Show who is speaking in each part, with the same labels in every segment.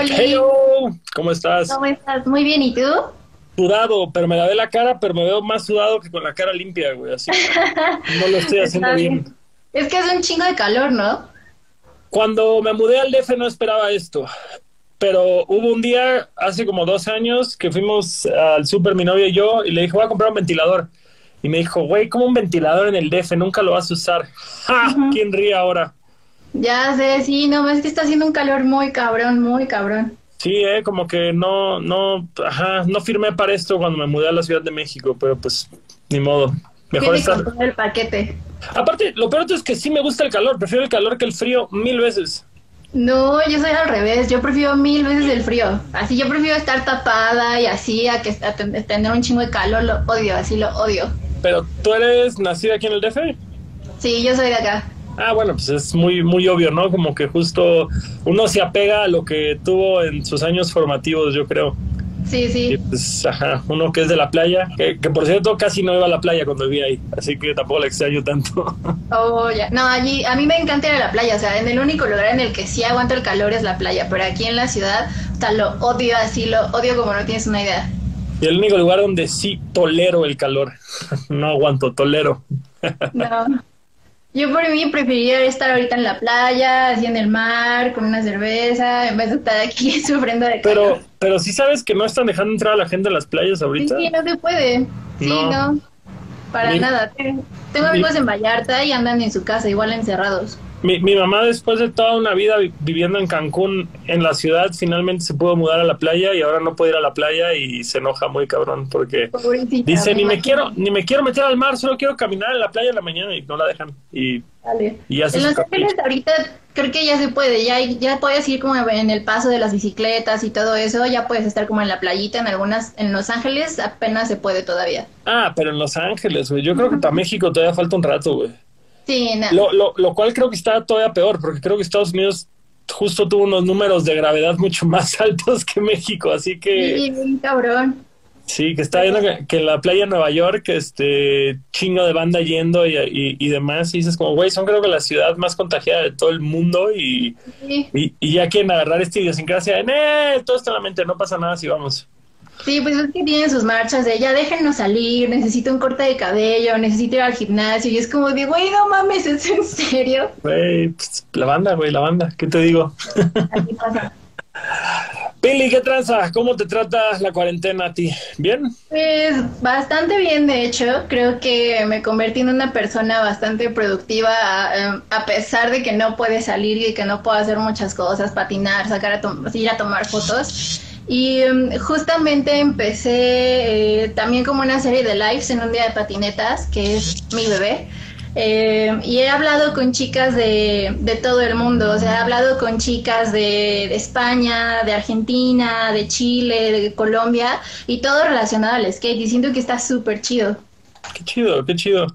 Speaker 1: Hola.
Speaker 2: Hello, ¿cómo estás?
Speaker 1: ¿Cómo estás? Muy bien, ¿y tú?
Speaker 2: Sudado, pero me lavé la cara, pero me veo más sudado que con la cara limpia, güey. Así no lo estoy haciendo bien.
Speaker 1: Es que hace un chingo de calor, ¿no?
Speaker 2: Cuando me mudé al DF no esperaba esto, pero hubo un día hace como dos años que fuimos al súper mi novia y yo y le dije, voy a comprar un ventilador. Y me dijo, güey, ¿cómo un ventilador en el DF? Nunca lo vas a usar. ¡Ja! ¿Quién ríe ahora?
Speaker 1: Ya sé, sí, no, es que está haciendo un calor muy cabrón, muy cabrón.
Speaker 2: Sí, eh, como que no, no, ajá, no firmé para esto cuando me mudé a la Ciudad de México, pero pues ni modo. Mejor estar.
Speaker 1: el paquete.
Speaker 2: Aparte, lo peor es que sí me gusta el calor, prefiero el calor que el frío mil veces.
Speaker 1: No, yo soy al revés, yo prefiero mil veces el frío. Así yo prefiero estar tapada y así a que a ten- tener un chingo de calor, lo odio, así lo odio.
Speaker 2: Pero tú eres nacida aquí en el DF.
Speaker 1: Sí, yo soy de acá.
Speaker 2: Ah, bueno, pues es muy, muy obvio, ¿no? Como que justo uno se apega a lo que tuvo en sus años formativos, yo creo.
Speaker 1: Sí,
Speaker 2: Y
Speaker 1: sí.
Speaker 2: pues, ajá, uno que es de la playa, que, que por cierto casi no iba a la playa cuando vivía ahí, así que tampoco la extraño tanto.
Speaker 1: Oh, ya. No, allí, a mí me encanta ir a la playa, o sea, en el único lugar en el que sí aguanto el calor es la playa, pero aquí en la ciudad, o sea, lo odio así, lo odio como no tienes una idea.
Speaker 2: Y el único lugar donde sí tolero el calor, no aguanto, tolero.
Speaker 1: No. Yo por mí preferiría estar ahorita en la playa, así en el mar, con una cerveza, en vez de estar aquí sufriendo de
Speaker 2: Pero,
Speaker 1: calor.
Speaker 2: pero sí sabes que no están dejando entrar a la gente a las playas ahorita.
Speaker 1: sí, no se puede. Sí,
Speaker 2: No.
Speaker 1: no. Para
Speaker 2: Mi-
Speaker 1: nada. Tengo amigos en Vallarta y andan en su casa, igual encerrados.
Speaker 2: Mi, mi mamá después de toda una vida vi- viviendo en Cancún, en la ciudad, finalmente se pudo mudar a la playa y ahora no puede ir a la playa y se enoja muy cabrón porque
Speaker 1: Pobrecita.
Speaker 2: dice ni me quiero ni me quiero meter al mar, solo quiero caminar en la playa en la mañana y no la dejan y,
Speaker 1: Dale.
Speaker 2: y hace
Speaker 1: En Los. Ángeles ahorita creo que ya se puede, ya, ya puedes ir como en el paso de las bicicletas y todo eso, ya puedes estar como en la playita, en algunas, en Los Ángeles apenas se puede todavía.
Speaker 2: Ah, pero en Los Ángeles, güey. Yo creo que para México todavía falta un rato, güey.
Speaker 1: Sí,
Speaker 2: Lo, lo, lo cual creo que está todavía peor, porque creo que Estados Unidos justo tuvo unos números de gravedad mucho más altos que México, así que
Speaker 1: sí, cabrón.
Speaker 2: sí, que está viendo que, que en la playa de Nueva York, este chingo de banda yendo y, y, y demás, y dices como, güey, son creo que la ciudad más contagiada de todo el mundo y,
Speaker 1: Sí.
Speaker 2: y, y ya quieren agarrar esta idiosincrasia de, "Eh, todo está en la mente, no pasa nada si vamos.
Speaker 1: Sí, pues es que tienen sus marchas de ya déjennos salir, necesito un corte de cabello, necesito ir al gimnasio, y es como de, güey, no mames, ¿es en serio?
Speaker 2: Güey, pues, la banda, güey, la banda, ¿qué te digo?
Speaker 1: Así pasa.
Speaker 2: Pili, ¿qué tranza? ¿Cómo te trata la cuarentena a ti? ¿Bien?
Speaker 1: Pues bastante bien, de hecho. Creo que me convertí en una persona bastante productiva a, a pesar de que no puede salir y que no puedo hacer muchas cosas, patinar, sacar a ir a tomar fotos. Y em, justamente empecé eh, también como una serie de lives en un día de patinetas, que es mi bebé. Eh, y he hablado con chicas de, de todo el mundo, o sea, he hablado con chicas de, de España, de Argentina, de Chile, de Colombia, y todo relacionado al skate, y siento que está súper chido.
Speaker 2: Qué chido, qué chido.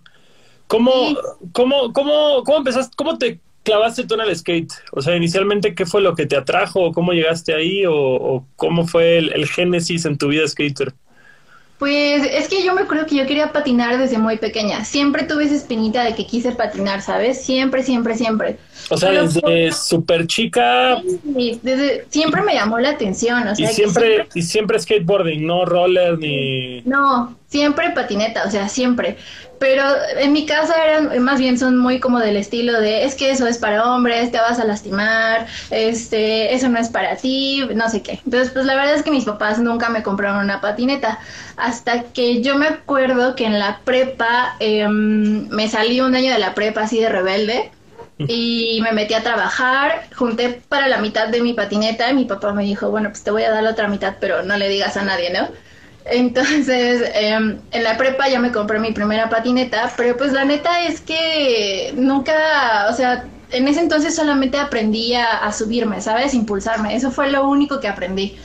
Speaker 2: ¿Cómo,
Speaker 1: Sí.
Speaker 2: cómo, cómo, cómo empezaste, cómo te clavaste tú en el skate? O sea, inicialmente, ¿qué fue lo que te atrajo? ¿Cómo llegaste ahí? ¿O, o cómo fue el, el génesis en tu vida skater?
Speaker 1: Pues es que yo me acuerdo que yo quería patinar desde muy pequeña, siempre tuve esa espinita de que quise patinar, ¿sabes? Siempre, siempre, siempre.
Speaker 2: O sea,
Speaker 1: Pero
Speaker 2: desde
Speaker 1: por-
Speaker 2: súper chica
Speaker 1: Sí, desde- siempre me llamó la atención, o
Speaker 2: y
Speaker 1: que
Speaker 2: siempre, y siempre skateboarding, no roller ni...
Speaker 1: No, siempre patineta, o sea, siempre. Pero en mi casa eran, más bien son muy como del estilo de, es que eso es para hombres, te vas a lastimar, este, eso no es para ti, no sé qué. Entonces, pues la verdad es que mis papás nunca me compraron una patineta. Hasta que yo me acuerdo que en la prepa, em, me salí un año de la prepa así de rebelde. Y me metí a trabajar, junté para la mitad de mi patineta y mi papá me dijo, bueno, pues te voy a dar la otra mitad, pero no le digas a nadie, ¿no? Entonces, em, en la prepa ya me compré mi primera patineta, pero pues la neta es que nunca, o sea, en ese entonces solamente aprendí a, subirme, ¿sabes? Impulsarme, eso fue lo único que aprendí.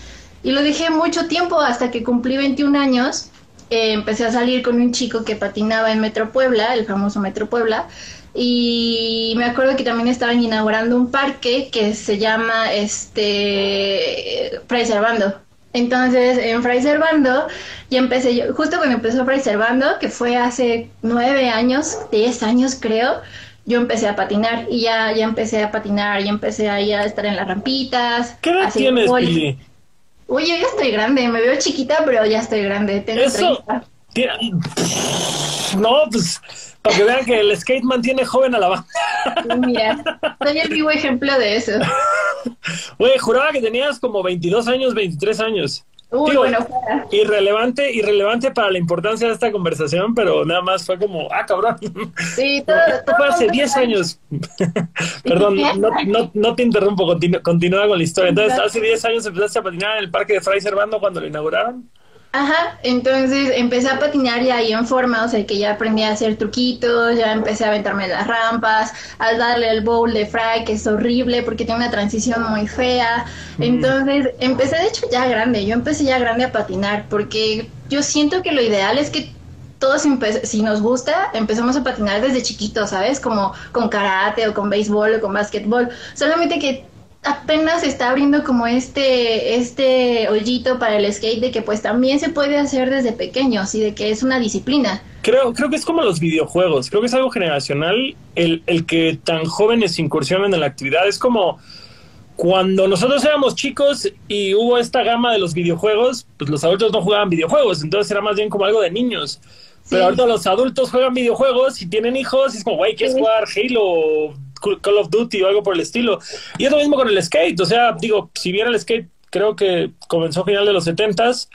Speaker 1: Y lo dejé mucho tiempo hasta que cumplí 21 años, eh, empecé a salir con un chico que patinaba en Metro Puebla, el famoso Metro Puebla, y me acuerdo que también estaban inaugurando un parque que se llama este Fray Servando. Entonces, en Fray Servando, ya empecé yo, justo cuando empezó Fray Servando, que fue hace nueve años, diez años creo, yo empecé a patinar y ya, ya empecé a patinar, ya empecé a, a estar en las rampitas.
Speaker 2: ¿Qué edad tienes, Pili?
Speaker 1: Oye, ya estoy grande, me veo chiquita, pero ya estoy grande. Tengo
Speaker 2: Eso. No, pues para que vean que el skate mantiene joven a la banda.
Speaker 1: Mira, soy el vivo ejemplo de eso.
Speaker 2: Oye, juraba que tenías como 22 años, 23 años.
Speaker 1: Uy, bueno,
Speaker 2: irrelevante, irrelevante para la importancia de esta conversación, pero nada más fue como, ah, cabrón.
Speaker 1: Sí, todo,
Speaker 2: fue hace 10 años. Perdón, no, no, no, te interrumpo, continúa con la historia. Entonces, hace 10 años empezaste a patinar en el parque de Fray Servando cuando lo inauguraron.
Speaker 1: Ajá, entonces empecé a patinar ya ahí en forma, o sea que ya aprendí a hacer truquitos, ya empecé a aventarme las rampas, al darle el bowl de fry, que es horrible porque tiene una transición muy fea. Entonces empecé de hecho ya grande, yo empecé ya grande a patinar porque yo siento que lo ideal es que todos, si nos gusta, empezamos a patinar desde chiquitos, ¿sabes? Como con karate o con béisbol o con básquetbol. Solamente que apenas está abriendo como este, este hoyito para el skate de que pues también se puede hacer desde pequeños y de que es una disciplina.
Speaker 2: Creo, creo que es como los videojuegos, creo que es algo generacional el, el que tan jóvenes incursionen en la actividad. Es como cuando nosotros éramos chicos y hubo esta gama de los videojuegos, pues los adultos no jugaban videojuegos, entonces era más bien como algo de niños. Pero ahorita los adultos juegan videojuegos y tienen hijos y es como, güey, ¿quieres jugar Halo Call of Duty o algo por el estilo. Y es lo mismo con el skate, o sea, digo, si bien el skate creo que comenzó a final de los 70s,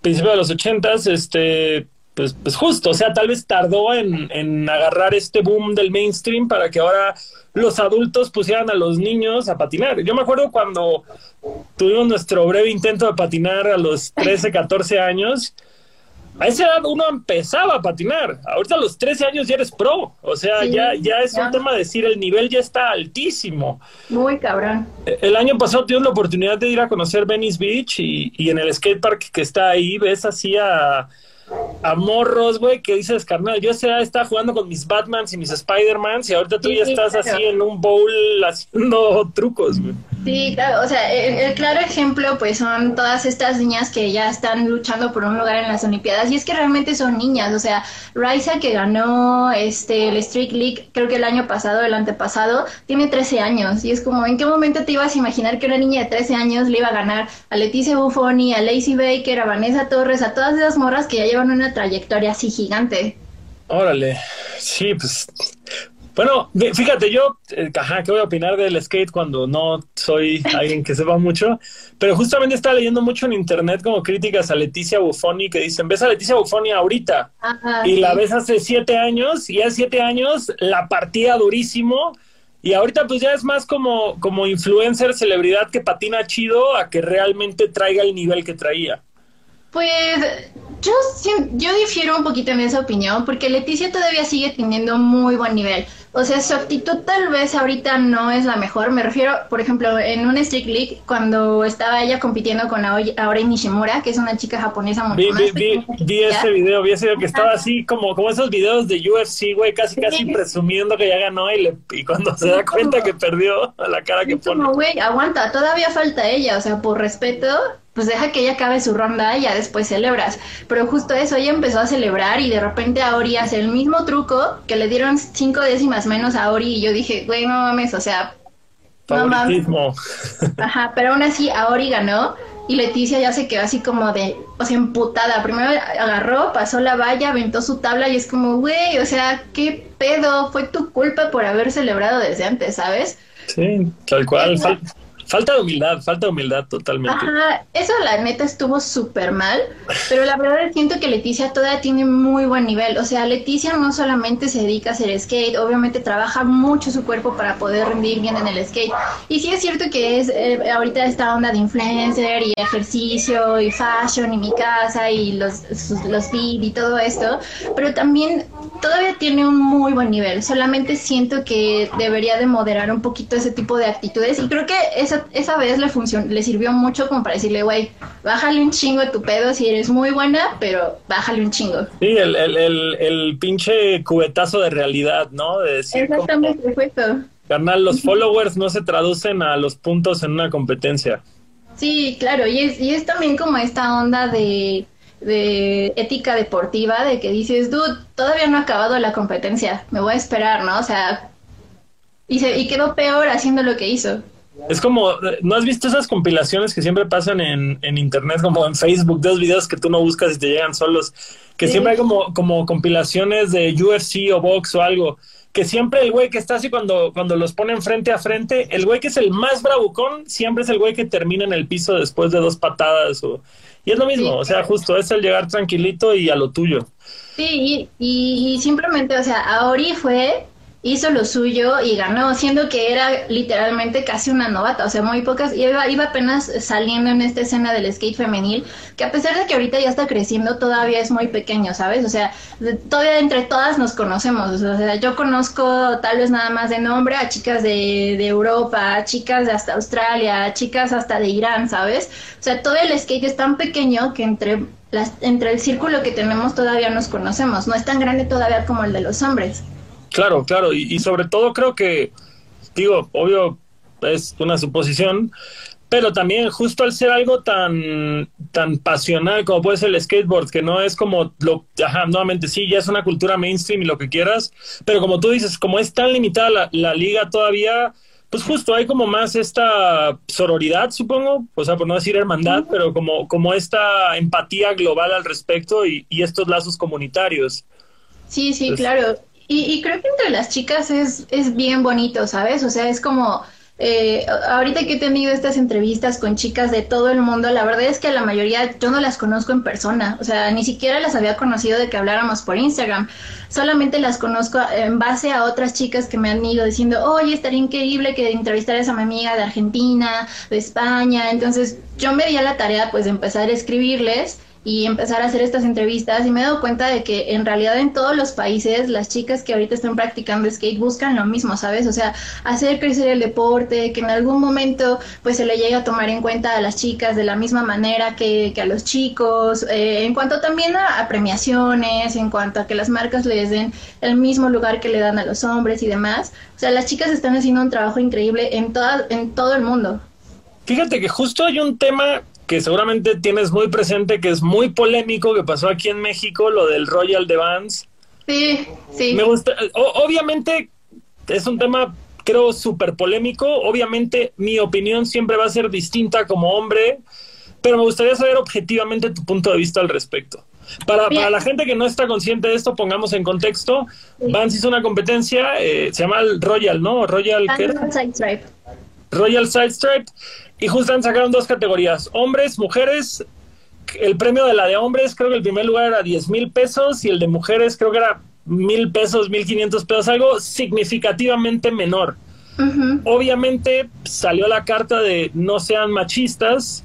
Speaker 2: principio de los 80s, este, pues, pues justo, o sea, tal vez tardó en, en agarrar este boom del mainstream para que ahora los adultos pusieran a los niños a patinar. Yo me acuerdo cuando tuvimos nuestro breve intento de patinar a los 13, 14 años, a esa edad uno empezaba a patinar. Ahorita a los 13 años ya eres pro. O sea, ya, ya es un tema de decir, el nivel ya está altísimo.
Speaker 1: Muy cabrón.
Speaker 2: E, el año pasado tuve la oportunidad de ir a conocer Venice Beach y, y en el skatepark que está ahí ves así a a morros, güey, que dices, carnal, yo esa estaba jugando con mis Batmans y mis Spider-Mans y ahorita tú ya estás así en un bowl haciendo trucos, güey.
Speaker 1: Sí, claro, o sea, el, claro ejemplo pues son todas estas niñas que ya están luchando por un lugar en las Olimpiadas y es que realmente son niñas, o sea, Raisa que ganó este el Street League creo que el año pasado, el antepasado, tiene 13 años y es como, ¿en qué momento te ibas a imaginar que una niña de 13 años le iba a ganar a Leticia Buffoni, a Lacey Baker, a Vanessa Torres, a todas esas morras que ya llevan una trayectoria así gigante?
Speaker 2: Órale, sí, pues bueno, fíjate, yo, eh, ajá, ¿qué voy a opinar del skate cuando no soy alguien que sepa mucho? Pero justamente estaba leyendo mucho en internet como críticas a Leticia Buffoni que dicen, ves a Leticia Buffoni ahorita y la ves hace siete años y hace siete años la partía durísimo y ahorita pues ya es más como, como influencer, celebridad que patina chido a que realmente traiga el nivel que traía.
Speaker 1: Pues yo, yo difiero un poquito en esa opinión porque Leticia todavía sigue teniendo muy buen nivel. O sea, su actitud tal vez ahorita no es la mejor. Me refiero, por ejemplo, en un Street League, cuando estaba ella compitiendo con Aori Nishimura, que es una chica japonesa
Speaker 2: muy vi, vi, vi, ese video, vi ese video que estaba así como, como esos videos de UFC, güey, casi casi presumiendo que ya ganó y, le, y cuando se da cuenta que perdió, la cara que pone.
Speaker 1: Como, güey, aguanta, todavía falta ella, o sea, por respeto, pues deja que ella acabe su ronda y ya después celebras. Pero justo eso, ella empezó a celebrar y de repente Aori hace el mismo truco que le dieron cinco décimas menos a Aori y yo dije, güey, no mames, o sea...
Speaker 2: No mames.
Speaker 1: Ajá, pero aún así Aori ganó y Leticia ya se quedó así como de, o sea, emputada. Primero agarró, pasó la valla, aventó su tabla y es como, güey, o sea, ¿qué pedo? Fue tu culpa por haber celebrado desde antes, ¿sabes?
Speaker 2: Sí, tal cual. Falta humildad, falta humildad totalmente.
Speaker 1: Ajá, eso la neta estuvo súper mal, pero la verdad siento que Leticia todavía tiene muy buen nivel. O sea, Leticia no solamente se dedica a hacer skate, obviamente trabaja mucho su cuerpo para poder rendir bien en el skate. Y sí es cierto que es eh, ahorita esta onda de influencer y ejercicio y fashion y mi casa y los, los feed y todo esto, pero también todavía tiene un muy buen nivel. Solamente siento que debería de moderar un poquito ese tipo de actitudes y creo que esa esa, vez le, funcionó, le sirvió mucho como para decirle, güey, bájale un chingo de tu pedo si eres muy buena, pero bájale un chingo.
Speaker 2: Sí, el, el, el, el pinche cubetazo de realidad, ¿no? De
Speaker 1: decir Exactamente, perfecto.
Speaker 2: Carnal, los followers no se traducen a los puntos en una competencia.
Speaker 1: Sí, claro, y es, y es también como esta onda de, de ética deportiva, de que dices, dude, todavía no ha acabado la competencia, me voy a esperar, ¿no? O sea, y, se, y quedó peor haciendo lo que hizo.
Speaker 2: Es como, ¿no has visto esas compilaciones que siempre pasan en, en internet, como en Facebook, de los videos que tú no buscas y te llegan solos? Que siempre hay como, como compilaciones de UFC o box o algo. Que siempre el güey que está así cuando, cuando los ponen frente a frente, el güey que es el más bravucón, siempre es el güey que termina en el piso después de dos patadas. O, y es lo mismo, o sea, justo es el llegar tranquilito y a lo tuyo.
Speaker 1: Sí, y, y simplemente, o sea, Aori fue hizo lo suyo y ganó, siendo que era literalmente casi una novata, o sea, muy pocas, iba, iba apenas saliendo en esta escena del skate femenil, que a pesar de que ahorita ya está creciendo, todavía es muy pequeño, ¿sabes? O sea, todavía entre todas nos conocemos, o sea, yo conozco tal vez nada más de nombre a chicas de, Europa, a chicas de hasta Australia, a chicas hasta de Irán, ¿sabes? O sea, todo el skate es tan pequeño que entre las, entre el círculo que tenemos todavía nos conocemos, no es tan grande todavía como el de los hombres.
Speaker 2: Claro, claro, y, sobre todo creo que, digo, obvio, es una suposición, pero también justo al ser algo tan, tan pasional como puede ser el skateboard, que no es como lo, ajá, nuevamente sí, ya es una cultura mainstream y lo que quieras, pero como tú dices, como es tan limitada la, la liga todavía, pues justo hay como más esta sororidad, supongo, o sea, por no decir hermandad, pero como, como esta empatía global al respecto y, y estos lazos comunitarios.
Speaker 1: Sí, sí, claro. Y, creo que entre las chicas es, es bien bonito, ¿sabes? O sea, es como, eh, ahorita que he tenido estas entrevistas con chicas de todo el mundo, la verdad es que la mayoría yo no las conozco en persona, o sea, ni siquiera las había conocido de que habláramos por Instagram, solamente las conozco en base a otras chicas que me han ido diciendo, oye, estaría increíble que entrevistaras a mi amiga de Argentina, de España, entonces yo me di a la tarea pues de empezar a escribirles y empezar a hacer estas entrevistas y me he dado cuenta de que en realidad en todos los países las chicas que ahorita están practicando skate buscan lo mismo, ¿sabes? O sea, hacer crecer el deporte, que en algún momento pues se le llegue a tomar en cuenta a las chicas de la misma manera que, que a los chicos, eh, en cuanto también a, premiaciones, en cuanto a que las marcas les den el mismo lugar que le dan a los hombres y demás. O sea, las chicas están haciendo un trabajo increíble en, toda, en todo el mundo.
Speaker 2: Fíjate que justo hay un tema que seguramente tienes muy presente, que es muy polémico, que pasó aquí en México, lo del Royal de Vans.
Speaker 1: Sí, sí.
Speaker 2: Me gusta, obviamente es un tema, creo, súper polémico. Obviamente mi opinión siempre va a ser distinta como hombre, pero me gustaría saber objetivamente tu punto de vista al respecto. Para, para la gente que no está consciente de esto, pongamos en contexto, Vans hizo una competencia, eh, se llama el Royal, ¿no? Royal, ¿qué Royal Side Stripe y justamente sacaron dos categorías, hombres, mujeres. El premio de la de hombres creo que el primer lugar era 10 mil pesos y el de mujeres creo que era mil pesos, mil quinientos pesos, algo significativamente menor. Obviamente salió la carta de no sean machistas,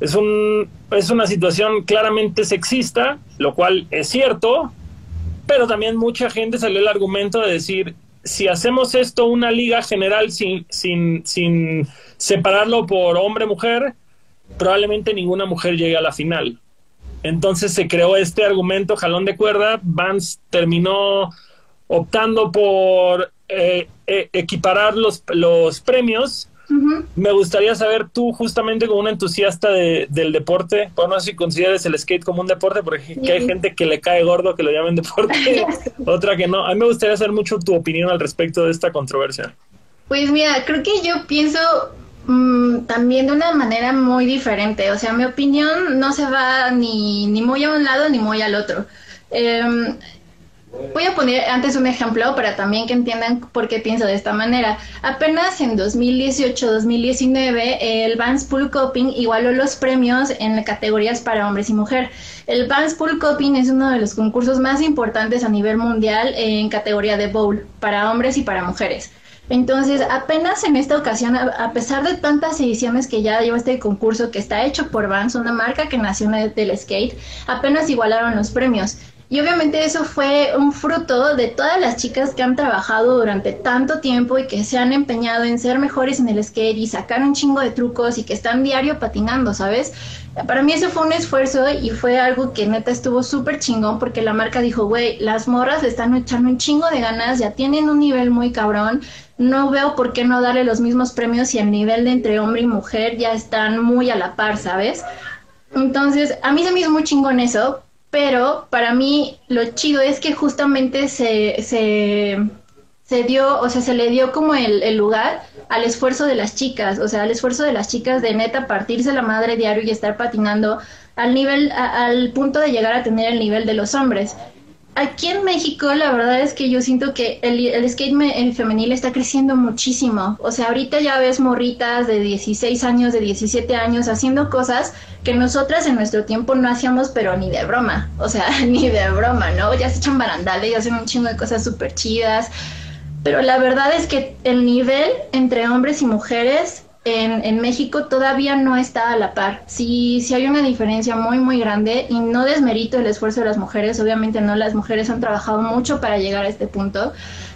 Speaker 2: es, un, es una situación claramente sexista, lo cual es cierto, pero también mucha gente salió el argumento de decir, si hacemos esto una liga general sin, sin, sin separarlo por hombre-mujer, probablemente ninguna mujer llegue a la final. Entonces se creó este argumento jalón de cuerda. Vance terminó optando por eh, eh, equiparar los, los premios. Me gustaría saber tú, justamente como un entusiasta del deporte, por no sé si consideres el skate como un deporte, porque hay gente que le cae gordo que lo llamen deporte, otra que no. A mí me gustaría saber mucho tu opinión al respecto de esta controversia.
Speaker 1: Pues mira, creo que yo pienso Mm, también de una manera muy diferente. O sea, mi opinión no se va ni, ni muy a un lado ni muy al otro. Em, voy a poner antes un ejemplo para también que entiendan por qué pienso de esta manera. Apenas en 2018-2019, el Vans Pool Coping igualó los premios en categorías para hombres y mujer. El Vans Pool Coping es uno de los concursos más importantes a nivel mundial en categoría de bowl para hombres y para mujeres. Entonces, apenas en esta ocasión, a, pesar de tantas ediciones que ya lleva este concurso que está hecho por Vans, una marca que nació del skate, apenas igualaron los premios. Y obviamente eso fue un fruto de todas las chicas que han trabajado durante tanto tiempo y que se han empeñado en ser mejores en el skate y sacar un chingo de trucos y que están diario patinando, ¿sabes? Para mí eso fue un esfuerzo y fue algo que neta estuvo súper chingón porque la marca dijo, güey, las morras están echando un chingo de ganas, ya tienen un nivel muy cabrón, no veo por qué no darle los mismos premios si el nivel de entre hombre y mujer ya están muy a la par, ¿sabes? Entonces, a mí se me hizo muy chingón eso, pero para mí lo chido es que justamente se, se, se dio, o sea, se le dio como el, el, lugar al esfuerzo de las chicas, o sea, al esfuerzo de las chicas de neta partirse la madre diario y estar patinando al nivel, al punto de llegar a tener el nivel de los hombres. Aquí en México, la verdad es que yo siento que el, skate el femenil está creciendo muchísimo. O sea, ahorita ya ves morritas de 16 años, de 17 años haciendo cosas que nosotras en nuestro tiempo no hacíamos, pero ni de broma. O sea, ni de broma, ¿no? Ya se echan barandales, ya hacen un chingo de cosas súper chidas. Pero la verdad es que el nivel entre hombres y mujeres en, en, México todavía no está a la par. Sí, sí hay una diferencia muy, muy grande y no desmerito el esfuerzo de las mujeres. Obviamente no, las mujeres han trabajado mucho para llegar a este punto.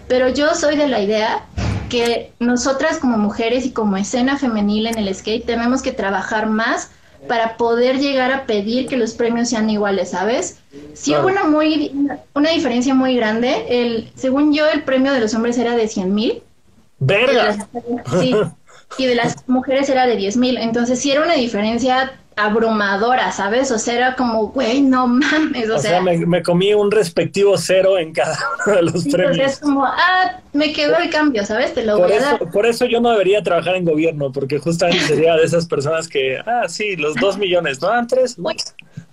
Speaker 1: Pero yo soy de la idea que nosotras como mujeres y como escena femenil en el skate tenemos que trabajar más para poder llegar a pedir que los premios sean iguales, ¿sabes? Sí hubo una, muy, una diferencia muy grande. El, según yo, el premio de los hombres era de 100 mil.
Speaker 2: ¡Verga!
Speaker 1: Sí, y de las mujeres era de 10 mil. Entonces sí era una diferencia abrumadora, ¿sabes? O sea, era como, güey, no mames. O,
Speaker 2: o sea, me, me, comí un respectivo cero en cada uno de los premios.
Speaker 1: Es como, ah, me quedó el cambio, ¿sabes? Te lo
Speaker 2: por
Speaker 1: voy
Speaker 2: eso,
Speaker 1: a dar.
Speaker 2: Por eso yo no debería trabajar en gobierno, porque justamente sería de esas personas que, ah, sí, los dos millones, ¿no? Ah, tres.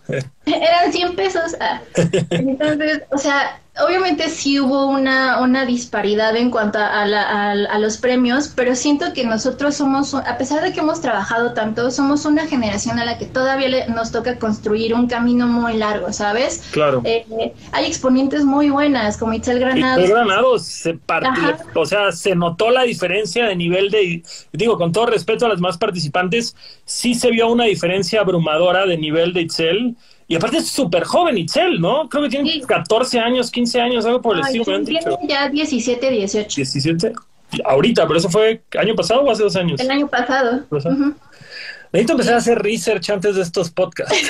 Speaker 1: Eran 100 pesos. Ah. Entonces, o sea, obviamente sí hubo una, una disparidad en cuanto a, la, a, a, los premios, pero siento que nosotros somos, a pesar de que hemos trabajado tanto, somos una generación a la que todavía le, nos toca construir un camino muy largo, ¿sabes?
Speaker 2: Claro.
Speaker 1: Eh, hay exponentes muy buenas, como Itzel Granados.
Speaker 2: Itzel Granados, se partió, o sea, se notó la diferencia de nivel de, digo, con todo respeto a las más participantes, sí se vio una diferencia abrumadora de nivel de Itzel. Y aparte es súper joven Itzel, ¿no? Creo que tiene sí. 14 años, 15 años, algo por el estilo.
Speaker 1: Tiene ya 17, 18.
Speaker 2: 17. Ahorita, pero eso fue año pasado o hace dos años.
Speaker 1: El año pasado.
Speaker 2: Uh -huh. Necesito empezar a hacer research antes de estos podcasts.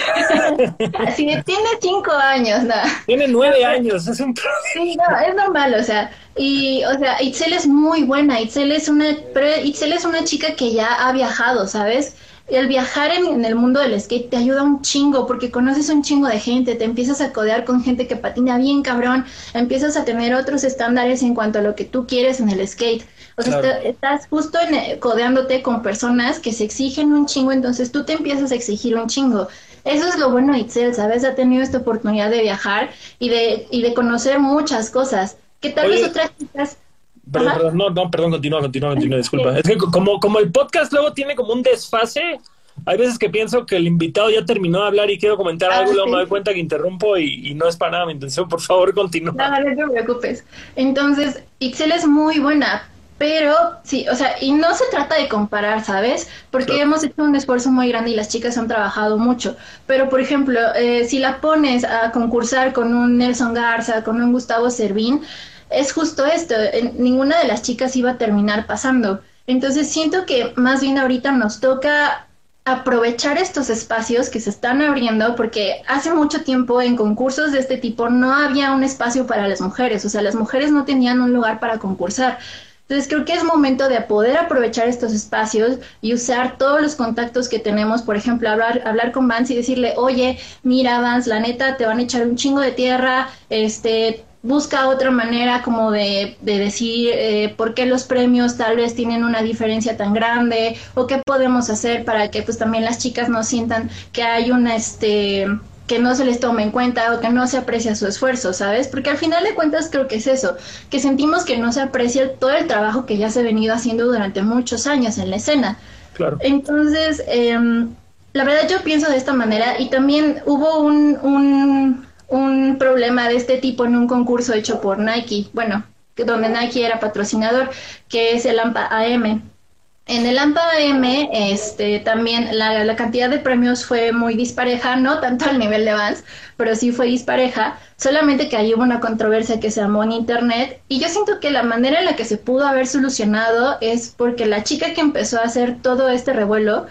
Speaker 1: Así de, tiene cinco años, ¿no?
Speaker 2: Tiene nueve años, es un
Speaker 1: Sí, no, es normal, o sea, y, o sea, Itzel es muy buena, Itzel es una, pero Itzel es una chica que ya ha viajado, ¿sabes? El viajar en, en, el mundo del skate te ayuda un chingo porque conoces un chingo de gente, te empiezas a codear con gente que patina bien cabrón, empiezas a tener otros estándares en cuanto a lo que tú quieres en el skate. O sea, claro. estás justo en, codeándote con personas que se exigen un chingo, entonces tú te empiezas a exigir un chingo. Eso es lo bueno de Itzel, ¿sabes? Ha tenido esta oportunidad de viajar y de, y de conocer muchas cosas que tal Oye. vez otras chicas
Speaker 2: Perdón, perdón, no, no, perdón, continúa, continúa, continúa, disculpa. Es que como, como el podcast luego tiene como un desfase, hay veces que pienso que el invitado ya terminó de hablar y quiero comentar ah, algo, luego me doy cuenta que interrumpo y, y, no es para nada mi intención. Por favor, continúa.
Speaker 1: No, no te preocupes. Entonces, Ixel es muy buena, pero sí, o sea, y no se trata de comparar, ¿sabes? Porque claro. hemos hecho un esfuerzo muy grande y las chicas han trabajado mucho. Pero, por ejemplo, eh, si la pones a concursar con un Nelson Garza, con un Gustavo Servín, es justo esto, ninguna de las chicas iba a terminar pasando. Entonces siento que más bien ahorita nos toca aprovechar estos espacios que se están abriendo porque hace mucho tiempo en concursos de este tipo no había un espacio para las mujeres, o sea, las mujeres no tenían un lugar para concursar. Entonces creo que es momento de poder aprovechar estos espacios y usar todos los contactos que tenemos, por ejemplo, hablar, hablar con Vance y decirle, oye, mira Vance, la neta, te van a echar un chingo de tierra, este, busca otra manera como de, de decir eh, por qué los premios tal vez tienen una diferencia tan grande o qué podemos hacer para que pues también las chicas no sientan que hay una este que no se les tome en cuenta o que no se aprecia su esfuerzo, ¿sabes? Porque al final de cuentas creo que es eso, que sentimos que no se aprecia todo el trabajo que ya se ha venido haciendo durante muchos años en la escena.
Speaker 2: Claro.
Speaker 1: Entonces, eh, la verdad yo pienso de esta manera y también hubo un, un un problema de este tipo en un concurso hecho por Nike, bueno, donde Nike era patrocinador, que es el AMPA AM. En el AMPA AM, este, también la, la, cantidad de premios fue muy dispareja, no tanto al nivel de Vans, pero sí fue dispareja, solamente que ahí hubo una controversia que se armó en internet y yo siento que la manera en la que se pudo haber solucionado es porque la chica que empezó a hacer todo este revuelo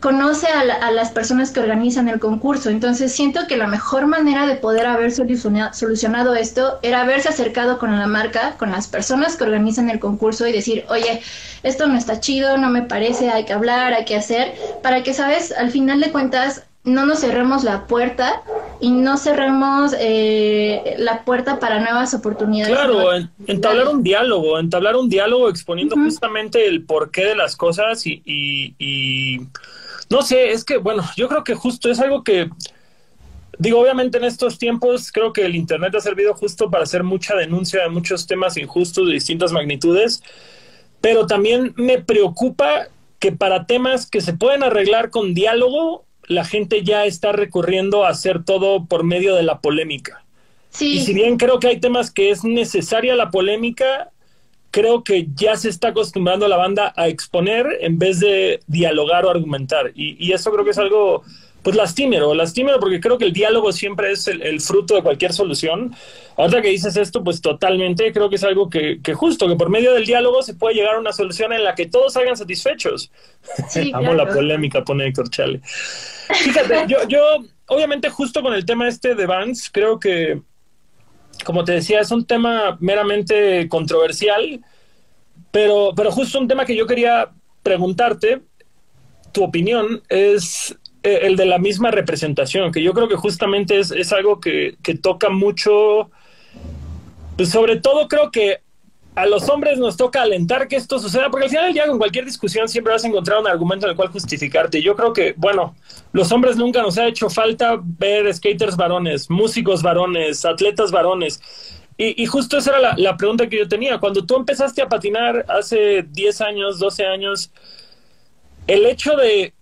Speaker 1: conoce a, la, a, las personas que organizan el concurso. Entonces siento que la mejor manera de poder haber solucionado, solucionado, esto era haberse acercado con la marca, con las personas que organizan el concurso y decir, oye, esto no está chido, no me parece, hay que hablar, hay que hacer, para que, sabes, al final de cuentas no nos cerremos la puerta y no cerremos eh, la puerta para nuevas oportunidades.
Speaker 2: Claro, entablar un diálogo, entablar un diálogo exponiendo justamente el porqué de las cosas y, y, no sé, es que bueno, yo creo que justo es algo que digo, obviamente en estos tiempos creo que el Internet ha servido justo para hacer mucha denuncia de muchos temas injustos de distintas magnitudes, pero también me preocupa que para temas que se pueden arreglar con diálogo, la gente ya está recurriendo a hacer todo por medio de la polémica. Sí. Y si bien creo que hay temas que es necesaria la polémica, creo que ya se está acostumbrando la banda a exponer en vez de dialogar o argumentar. Y, y eso creo que es algo pues lastimero, lastimero porque creo que el diálogo siempre es el, fruto de cualquier solución. Ahora que dices esto, pues totalmente creo que es algo que, justo, que por medio del diálogo se puede llegar a una solución en la que todos salgan satisfechos. Amo la polémica, pone Héctor Chale. Fíjate, yo, yo, obviamente justo con el tema este de Vance, creo que, como te decía, es un tema meramente controversial, pero, pero justo un tema que yo quería preguntarte, tu opinión es eh, el de la misma representación, que yo creo que justamente es, es algo que, que, toca mucho, pues sobre todo creo que a los hombres nos toca alentar que esto suceda, porque al final ya con cualquier discusión siempre vas a encontrar un argumento en el cual justificarte. Yo creo que, bueno, los hombres nunca nos ha hecho falta ver skaters varones, músicos varones, atletas varones. Y, justo esa era la, la pregunta que yo tenía. Cuando tú empezaste a patinar hace 10 años, 12 años, el hecho de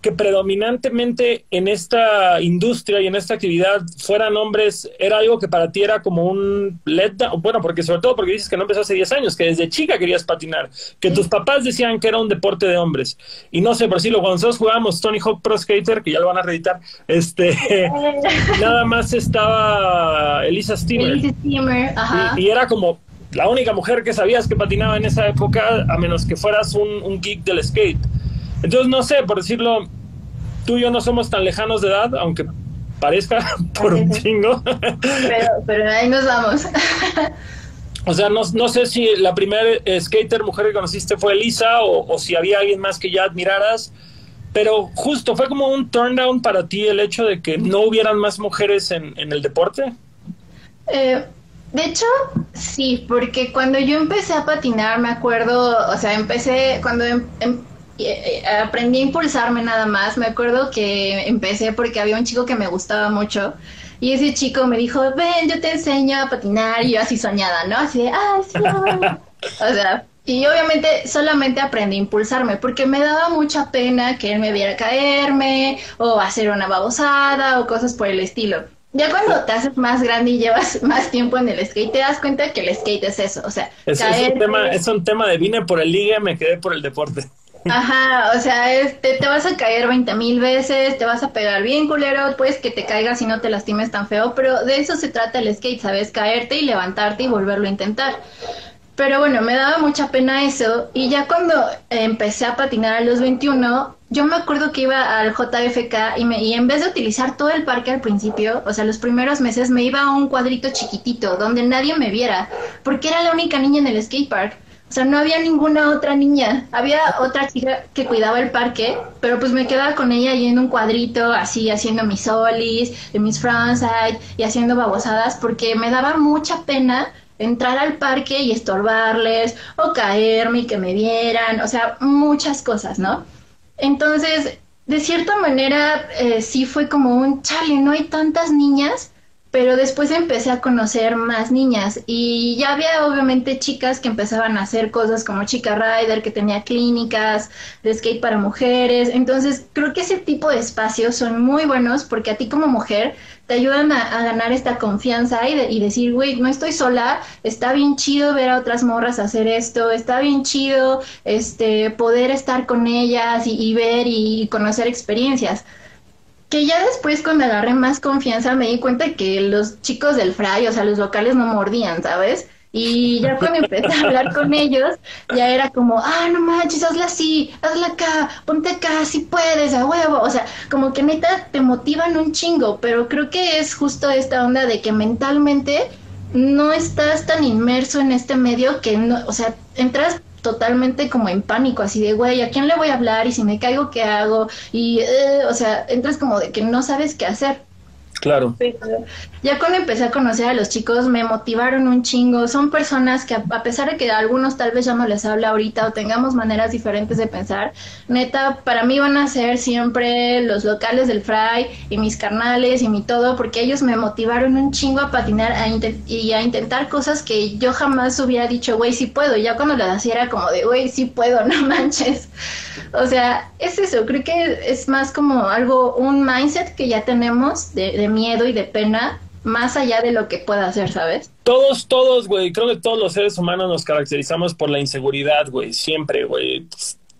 Speaker 2: que predominantemente en esta industria y en esta actividad fueran hombres era algo que para ti era como un letdown, bueno, porque sobre todo porque dices que no empezó hace 10 años, que desde chica querías patinar, que tus papás decían que era un deporte de hombres. Y no sé, por decirlo, cuando nosotros jugábamos Tony Hawk Pro Skater, que ya lo van a reeditar, este, nada más estaba Elisa Steamer. Elisa Steamer, ajá. Y, era como la única mujer que sabías que patinaba en esa época, a menos que fueras un, un geek del skate. Entonces, no sé, por decirlo, tú y yo no somos tan lejanos de edad, aunque parezca por un chingo.
Speaker 1: Pero, pero ahí nos vamos.
Speaker 2: O sea, no, no, sé si la primera skater mujer que conociste fue Elisa o, si había alguien más que ya admiraras, pero justo fue como un turn down para ti el hecho de que no hubieran más mujeres en, en el deporte.
Speaker 1: Eh, de hecho, sí, porque cuando yo empecé a patinar, me acuerdo, o sea, empecé, cuando em, em, aprendí a impulsarme nada más. Me acuerdo que empecé porque había un chico que me gustaba mucho y ese chico me dijo, ven, yo te enseño a patinar y yo así soñada, ¿no? Así de, ah, sí, o sea, y obviamente solamente aprendí a impulsarme porque me daba mucha pena que él me viera caerme o hacer una babosada o cosas por el estilo. Ya cuando te haces más grande y llevas más tiempo en el skate, te das cuenta que el skate es eso, o sea,
Speaker 2: es, es, un, tema, es un tema de vine por el liga, me quedé por el deporte.
Speaker 1: Ajá, o sea, este, te vas a caer 20 mil veces, te vas a pegar bien culero, pues que te caigas y no te lastimes tan feo, pero de eso se trata el skate, ¿sabes? Caerte y levantarte y volverlo a intentar. Pero bueno, me daba mucha pena eso y ya cuando empecé a patinar a los 21, yo me acuerdo que iba al JFK y, me, y en vez de utilizar todo el parque al principio, o sea, los primeros meses me iba a un cuadrito chiquitito donde nadie me viera, porque era la única niña en el skate park. O sea, no había ninguna otra niña. Había otra chica que cuidaba el parque, pero pues me quedaba con ella ahí en un cuadrito, así haciendo mis solis, mis frontside y haciendo babosadas, porque me daba mucha pena entrar al parque y estorbarles o caerme y que me vieran, o sea, muchas cosas, ¿no? Entonces, de cierta manera, eh, sí fue como un, chale, no hay tantas niñas pero después empecé a conocer más niñas y ya había obviamente chicas que empezaban a hacer cosas como Chica Rider, que tenía clínicas de skate para mujeres. Entonces creo que ese tipo de espacios son muy buenos porque a ti como mujer te ayudan a, ganar esta confianza y, y decir, güey, no estoy sola, está bien chido ver a otras morras hacer esto, está bien chido este, poder estar con ellas y, y ver y conocer experiencias que ya después cuando agarré más confianza me di cuenta que los chicos del fray, o sea, los locales no mordían, ¿sabes? Y ya cuando empecé a hablar con ellos, ya era como, ah, no manches, hazla así, hazla acá, ponte acá, si puedes, a huevo. O sea, como que neta te motivan un chingo, pero creo que es justo esta onda de que mentalmente no estás tan inmerso en este medio que no, o sea, entras totalmente como en pánico, así de, güey, ¿a quién le voy a hablar? Y si me caigo, ¿qué hago? Y, eh, o sea, entras como de que no sabes qué hacer.
Speaker 2: Claro.
Speaker 1: Ya cuando empecé a conocer a los chicos me motivaron un chingo. Son personas que a, pesar de que a algunos tal vez ya no les habla ahorita o tengamos maneras diferentes de pensar, neta, para mí van a ser siempre los locales del Fry y mis carnales y mi todo, porque ellos me motivaron un chingo a patinar y a intentar cosas que yo jamás hubiera dicho, güey, sí puedo. Ya cuando lo hacía era como de, güey, sí puedo, no manches. O sea, es eso, creo que es más como algo, un mindset que ya tenemos de miedo y de pena más allá de lo que pueda hacer, ¿sabes?
Speaker 2: Todos, todos, güey, creo que todos los seres humanos nos caracterizamos por la inseguridad, güey, siempre, güey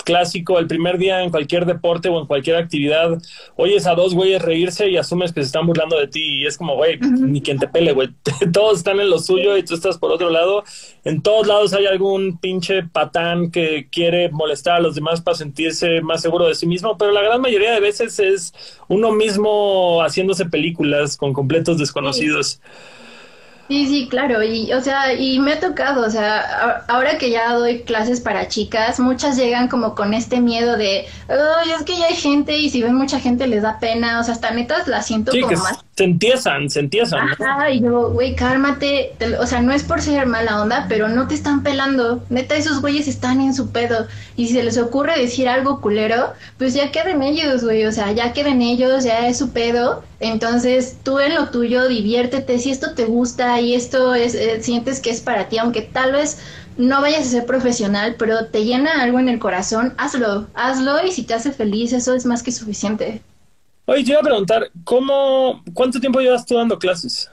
Speaker 2: clásico, el primer día en cualquier deporte o en cualquier actividad, oyes a dos güeyes reírse y asumes que se están burlando de ti y es como, güey, ni quien te pele, güey. Todos están en lo suyo y tú estás por otro lado. En todos lados hay algún pinche patán que quiere molestar a los demás para sentirse más seguro de sí mismo, pero la gran mayoría de veces es uno mismo haciéndose películas con completos desconocidos.
Speaker 1: Sí, sí, claro, y o sea, y me ha tocado, o sea, ahora que ya doy clases para chicas, muchas llegan como con este miedo de, ay, es que ya hay gente y si ven mucha gente les da pena, o sea, hasta netas la siento como más
Speaker 2: se empiezan, se empiezan.
Speaker 1: Ajá, y yo, güey, cálmate. O sea, no es por ser mala onda, pero no te están pelando. Neta, esos güeyes están en su pedo. Y si se les ocurre decir algo culero, pues ya queden ellos, güey. O sea, ya queden ellos, ya es su pedo. Entonces, tú en lo tuyo, diviértete. Si esto te gusta y esto es, eh, sientes que es para ti, aunque tal vez no vayas a ser profesional, pero te llena algo en el corazón, hazlo, hazlo y si te hace feliz, eso es más que suficiente.
Speaker 2: Oye, te iba a preguntar, ¿cómo, ¿cuánto tiempo llevas tú dando clases?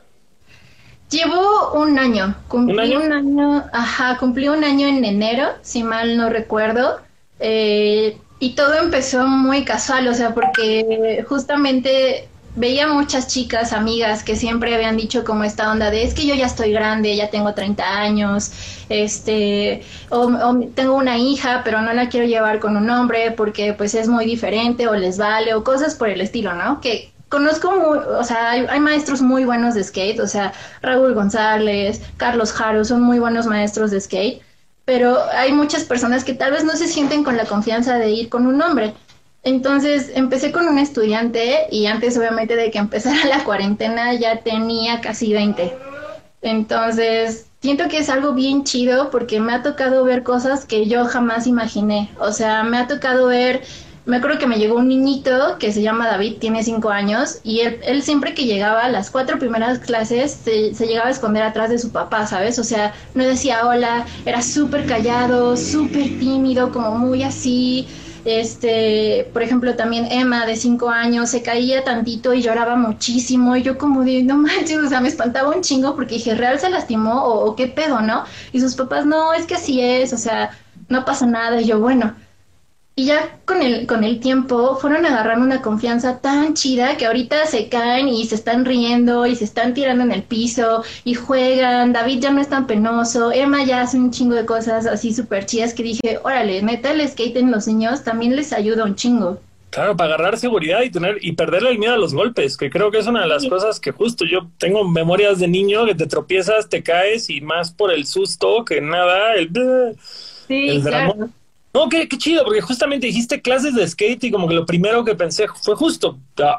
Speaker 1: Llevo un año. Cumplí ¿Un año? ajá, cumplí un año en enero, si mal no recuerdo. Eh, y todo empezó muy casual, o sea, porque justamente veía muchas chicas, amigas, que siempre habían dicho como esta onda de es que yo ya estoy grande, ya tengo 30 años, este, o, tengo una hija, pero no la quiero llevar con un hombre porque pues es muy diferente o les vale o cosas por el estilo, ¿no? Que conozco, o sea, hay, hay, maestros muy buenos de skate, o sea, Raúl González, Carlos Jaro, son muy buenos maestros de skate, pero hay muchas personas que tal vez no se sienten con la confianza de ir con un hombre. Entonces empecé con un estudiante y antes obviamente de que empezara la cuarentena ya tenía casi 20. Entonces siento que es algo bien chido porque me ha tocado ver cosas que yo jamás imaginé. O sea, me ha tocado ver, me acuerdo que me llegó un niñito que se llama David, tiene 5 años, y él, siempre que llegaba, las cuatro primeras clases, se, se, llegaba a esconder atrás de su papá, ¿sabes? O sea, no decía hola, era súper callado, súper tímido, como muy así este, por ejemplo, también Emma de cinco años se caía tantito y lloraba muchísimo. Y yo como de, no manches, o sea, me espantaba un chingo porque dije, ¿real se lastimó o, qué pedo, no? Y sus papás, no, es que así es, o sea, no pasa nada. Y yo, bueno, y ya con el, con el tiempo fueron agarrando una confianza tan chida que ahorita se caen y se están riendo y se están tirando en el piso y juegan. David ya no es tan penoso. Emma ya hace un chingo de cosas así súper chidas que dije, órale, neta, el skate en los niños también les ayuda un chingo.
Speaker 2: Claro, para agarrar seguridad y tener y perderle el miedo a los golpes, que creo que es una de las cosas que justo yo tengo memorias de niño que te tropiezas, te caes y más por el susto que nada, el,
Speaker 1: sí, claro.
Speaker 2: No, qué, chido, porque justamente dijiste clases de skate y como que lo primero que pensé fue justo, ah,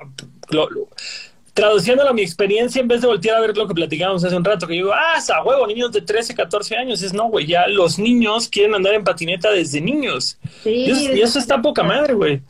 Speaker 2: traduciéndolo a mi experiencia, en vez de voltear a ver lo que platicábamos hace un rato, que digo, ah, a huevo, niños de 13, 14 años, es no, güey, ya los niños quieren andar en patineta desde niños. Sí, y, eso, está poca madre, güey.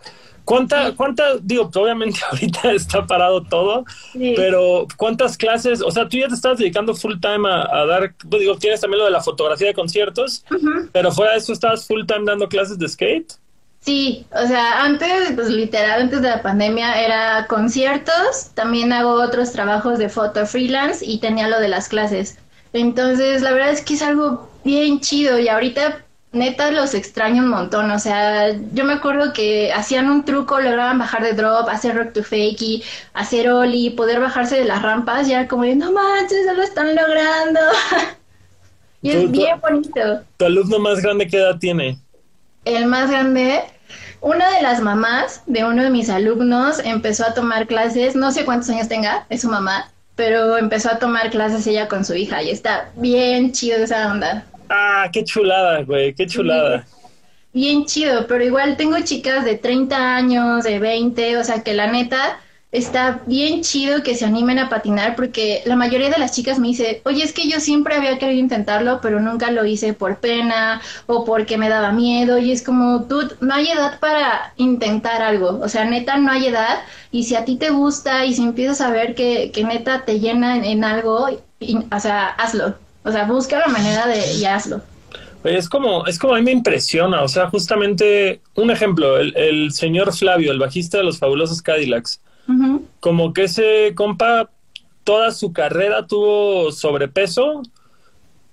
Speaker 2: ¿Cuánta, cuánta, digo, obviamente ahorita está parado todo, pero cuántas clases, o sea, tú ya te estás dedicando full time a, dar, pues, digo, tienes también lo de la fotografía de conciertos, pero fuera de eso estás full time dando clases de skate?
Speaker 1: Sí, o sea, antes, pues literal, antes de la pandemia era conciertos, también hago otros trabajos de foto freelance y tenía lo de las clases. Entonces, la verdad es que es algo bien chido y ahorita neta los extraño un montón. O sea, yo me acuerdo que hacían un truco, lograban bajar de drop, hacer rock to fakey, hacer ollie, poder bajarse de las rampas, ya como no manches, ya lo están logrando. y es bien bonito.
Speaker 2: ¿Tu alumno más grande qué edad tiene?
Speaker 1: El más grande, una de las mamás de uno de mis alumnos empezó a tomar clases, no sé cuántos años tenga, es su mamá, pero empezó a tomar clases ella con su hija y está bien chido esa onda.
Speaker 2: Ah, qué chulada, güey, qué chulada.
Speaker 1: Bien chido, pero igual tengo chicas de 30 años, de 20, o sea que la neta está bien chido que se animen a patinar porque la mayoría de las chicas me dice, oye, es que yo siempre había querido intentarlo, pero nunca lo hice por pena o porque me daba miedo y es como, tú, no hay edad para intentar algo, o sea, neta, no hay edad y si a ti te gusta y si empiezas a ver que, que neta te llena en, algo, o sea, hazlo, o sea, busca la manera de y hazlo.
Speaker 2: Es como, es como a mí me impresiona, o sea, justamente un ejemplo, el, el señor Flavio, el bajista de los fabulosos Cadillacs, como que ese compa toda su carrera tuvo sobrepeso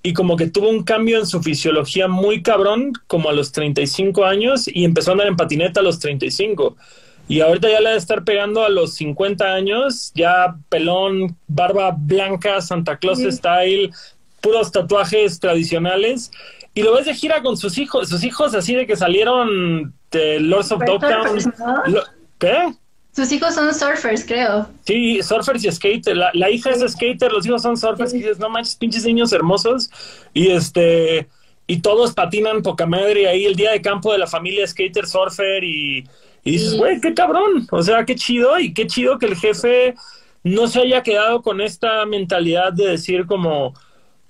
Speaker 2: y como que tuvo un cambio en su fisiología muy cabrón, como a los 35 años, y empezó a andar en patineta a los 35. Y ahorita ya le debe estar pegando a los 50 años, ya pelón, barba blanca, Santa Claus style, puros tatuajes tradicionales. Y lo ves de gira con sus hijos, sus hijos así de que salieron de Lords of Dogtown. ¿Qué?
Speaker 1: Sus hijos son surfers, creo.
Speaker 2: Sí, surfers y skater. La, hija es skater, los hijos son surfers. Y dices, no manches, pinches niños hermosos. Y este, y todos patinan poca madre. Y ahí el día de campo de la familia skater, surfer. Y, y dices, güey, qué cabrón. O sea, qué chido. Y qué chido que el jefe no se haya quedado con esta mentalidad de decir, como,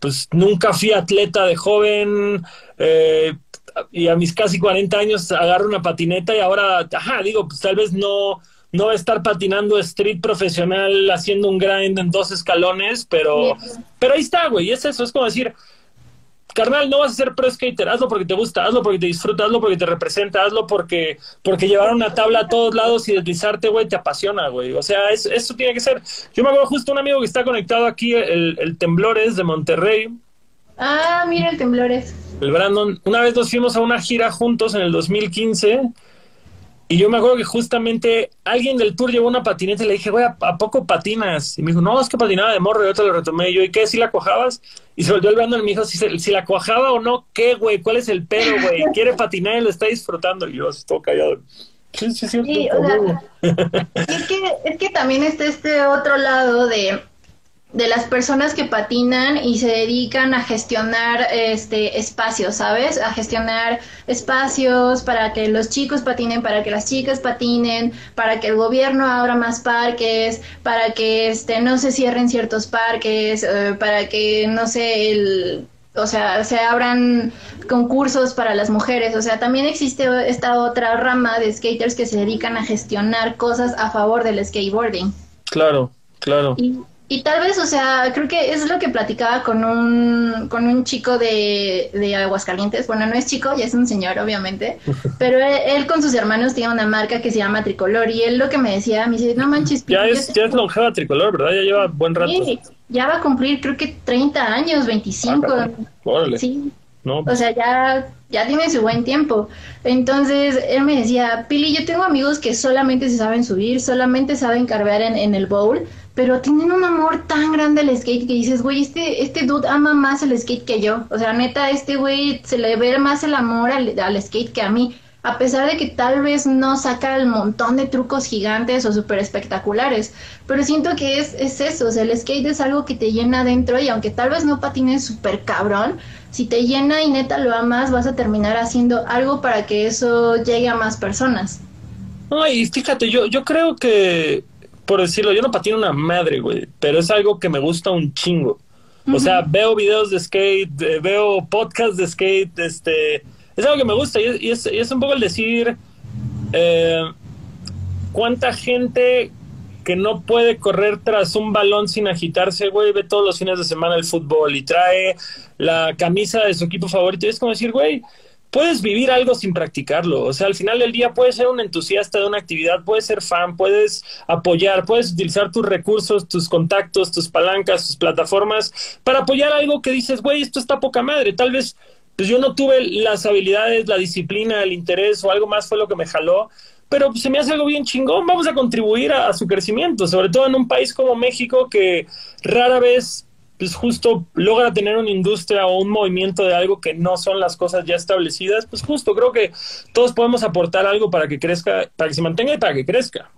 Speaker 2: pues nunca fui atleta de joven. Eh, y a mis casi 40 años agarro una patineta y ahora, ajá, digo, pues tal vez no no estar patinando street profesional haciendo un grind en dos escalones, pero, pero ahí está, güey, es eso, es como decir, carnal, no vas a ser pro skater, hazlo porque te gusta, hazlo porque te disfruta, hazlo porque te representa, hazlo porque, porque llevar una tabla a todos lados y deslizarte, güey, te apasiona, güey. O sea, eso tiene que ser. Yo me acuerdo justo un amigo que está conectado aquí, el, el Temblores de Monterrey.
Speaker 1: Ah, mira el Temblores.
Speaker 2: El Brandon. Una vez nos fuimos a una gira juntos en el 2015 y yo me acuerdo que justamente alguien del tour llevó una patineta y le dije, güey, ¿a, poco patinas? Y me dijo, no, es que patinaba de morro. Y yo te lo retomé. Y yo, ¿y qué? ¿Si la cuajabas? Y se volvió el Brandon y me dijo, si, si la cuajaba o no, ¿qué, güey? ¿Cuál es el pedo, güey? Quiere patinar y lo está disfrutando. Y yo estoy callado. Sí, sí, sí. sí
Speaker 1: es, que, es que también está este otro lado de de las personas que patinan y se dedican a gestionar este espacios, ¿sabes? A gestionar espacios para que los chicos patinen, para que las chicas patinen, para que el gobierno abra más parques, para que este no se cierren ciertos parques, eh, para que no sé el o sea, se abran concursos para las mujeres, o sea, también existe esta otra rama de skaters que se dedican a gestionar cosas a favor del skateboarding.
Speaker 2: Claro, claro.
Speaker 1: Y tal vez, o sea, creo que es lo que platicaba con un, con un chico de, de Aguascalientes. Bueno, no es chico, ya es un señor, obviamente. Pero él, con sus hermanos tiene una marca que se llama Tricolor. Y él lo que me decía, me dice, no manches.
Speaker 2: Ya es, ya es longeva Tricolor, ¿verdad? Ya lleva buen rato. Sí,
Speaker 1: ya va a cumplir, creo que 30 años, 25. Ah, órale. Sí. No. O sea, ya, ya tiene su buen tiempo. Entonces, él me decía, Pili, yo tengo amigos que solamente se saben subir, solamente saben cargar en, en el bowl pero tienen un amor tan grande al skate que dices, güey, este, este dude ama más el skate que yo. O sea, neta, este güey se le ve más el amor al, al skate que a mí. A pesar de que tal vez no saca el montón de trucos gigantes o súper espectaculares. Pero siento que es, es eso, o sea, el skate es algo que te llena dentro y aunque tal vez no patines súper cabrón, si te llena y neta lo amas, vas a terminar haciendo algo para que eso llegue a más personas.
Speaker 2: Ay, fíjate, yo, yo creo que por decirlo, yo no patino una madre, güey, pero es algo que me gusta un chingo. O sea, veo videos de skate, eh, veo podcasts de skate, este, es algo que me gusta y es, y es, un poco el decir eh, cuánta gente que no puede correr tras un balón sin agitarse, güey, ve todos los fines de semana el fútbol y trae la camisa de su equipo favorito. Y es como decir, güey, puedes vivir algo sin practicarlo. O sea, al final del día puedes ser un entusiasta de una actividad, puedes ser fan, puedes apoyar, puedes utilizar tus recursos, tus contactos, tus palancas, tus plataformas para apoyar algo que dices, güey, esto está poca madre. Tal vez pues yo no tuve las habilidades, la disciplina, el interés o algo más fue lo que me jaló. Pero se me hace algo bien chingón, vamos a contribuir a su crecimiento, sobre todo en un país como México que rara vez pues justo logra tener una industria o un movimiento de algo que no son las cosas ya establecidas, pues justo creo que todos podemos aportar algo para que crezca, para que se mantenga y para que crezca.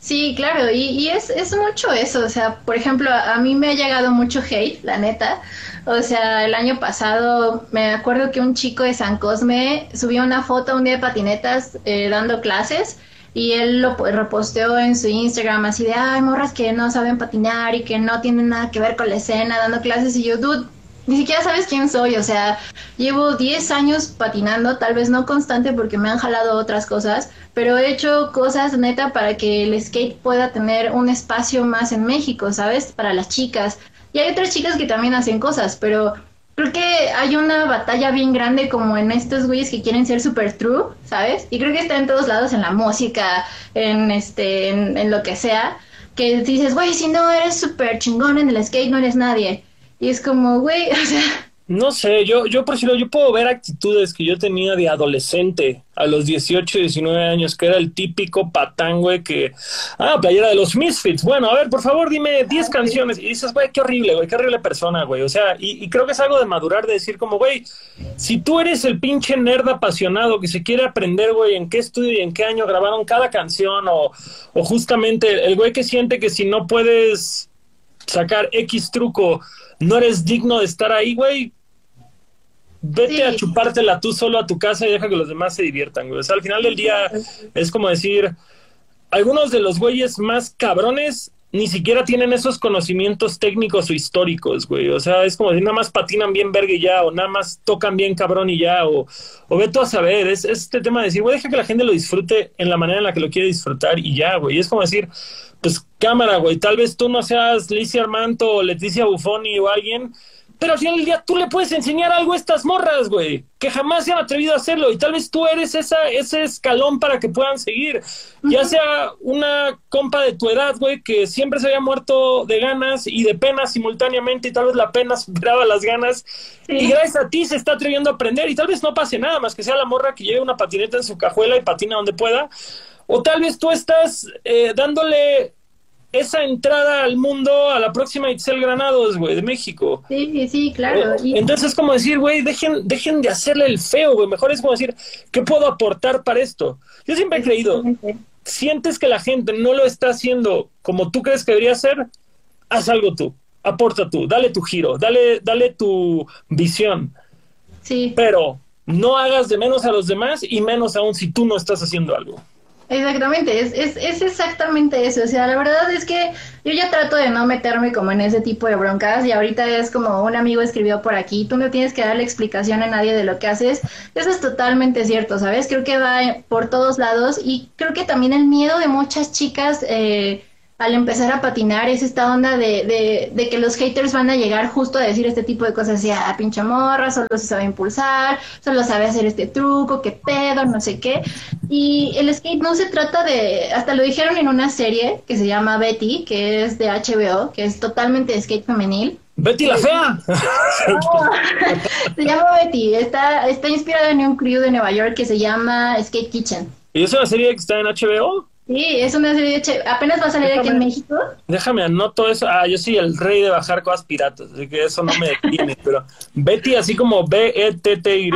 Speaker 1: Sí, claro, y, es, mucho eso, o sea, por ejemplo, a, mí me ha llegado mucho hate, la neta, o sea, el año pasado me acuerdo que un chico de San Cosme subió una foto un día de patinetas eh, dando clases y él lo reposteó en su Instagram así de, ay, morras que no saben patinar y que no tienen nada que ver con la escena, dando clases y yo, dude, ni siquiera sabes quién soy, o sea, llevo 10 años patinando, tal vez no constante porque me han jalado otras cosas, pero he hecho cosas neta para que el skate pueda tener un espacio más en México, ¿sabes? Para las chicas. Y hay otras chicas que también hacen cosas, pero creo que hay una batalla bien grande como en estos güeyes que quieren ser super true, ¿sabes? Y creo que está en todos lados, en la música, en este, en, lo que sea, que dices, güey, si no eres súper chingón en el skate, no eres nadie. Y es como, güey, o sea...
Speaker 2: No sé, yo, yo por yo puedo ver actitudes que yo tenía de adolescente a los 18, 19 años, que era el típico patán, güey, que, ah, playera de los Misfits. Bueno, a ver, por favor, dime 10 ah, canciones. Y dices, güey, qué horrible, güey, qué horrible persona, güey. O sea, y, y, creo que es algo de madurar, de decir como, güey, si tú eres el pinche nerd apasionado que se quiere aprender, güey, en qué estudio y en qué año grabaron cada canción, o, o justamente el güey que siente que si no puedes sacar X truco, no eres digno de estar ahí, güey, vete a chupártela tú solo a tu casa y deja que los demás se diviertan, güey. O sea, al final del día es como decir, algunos de los güeyes más cabrones ni siquiera tienen esos conocimientos técnicos o históricos, güey. O sea, es como si nada más patinan bien verga y ya, o nada más tocan bien cabrón y ya, o, o ve tú a saber. Es, este tema de decir, güey, deja que la gente lo disfrute en la manera en la que lo quiere disfrutar y ya, güey. Es como decir, pues cámara, güey, tal vez tú no seas Licia Armanto o Leticia Buffoni o alguien, pero al final del día tú le puedes enseñar algo a estas morras, güey, que jamás se han atrevido a hacerlo y tal vez tú eres esa, ese escalón para que puedan seguir. Ya sea una compa de tu edad, güey, que siempre se había muerto de ganas y de pena simultáneamente y tal vez la pena superaba las ganas y gracias a ti se está atreviendo a aprender y tal vez no pase nada más que sea la morra que lleve una patineta en su cajuela y patina donde pueda. O tal vez tú estás eh, dándole esa entrada al mundo a la próxima Itzel Granados, güey, de México.
Speaker 1: Sí, sí, claro.
Speaker 2: Eh, entonces es como decir, güey, dejen, dejen de hacerle el feo, güey. Mejor es como decir, ¿qué puedo aportar para esto? Yo siempre he creído, sientes que la gente no lo está haciendo como tú crees que debería ser, haz algo tú, aporta tú, dale tu giro, dale, dale tu visión.
Speaker 1: Sí.
Speaker 2: Pero no hagas de menos a los demás y menos aún si tú no estás haciendo algo.
Speaker 1: Exactamente, es, es, es, exactamente eso. O sea, la verdad es que yo ya trato de no meterme como en ese tipo de broncas y ahorita es como un amigo escribió por aquí, tú no tienes que darle explicación a nadie de lo que haces. Eso es totalmente cierto, ¿sabes? Creo que va por todos lados y creo que también el miedo de muchas chicas... Eh, al empezar a patinar es esta onda de, de, que los haters van a llegar justo a decir este tipo de cosas, así, ah, pinche morra, solo se sabe impulsar, solo sabe hacer este truco, qué pedo, no sé qué. Y el skate no se trata de, hasta lo dijeron en una serie que se llama Betty, que es de HBO, que es totalmente de skate femenil.
Speaker 2: Betty la fea.
Speaker 1: se llama Betty, está, está inspirada en un crew de Nueva York que se llama Skate Kitchen.
Speaker 2: ¿Y es una serie que está en HBO?
Speaker 1: Sí, es una serie de... Apenas va a salir aquí en México.
Speaker 2: Déjame, anoto eso. Ah, yo soy el rey de bajar cosas piratas, así que eso no me detiene. pero Betty, así como B-E-T-T-Y,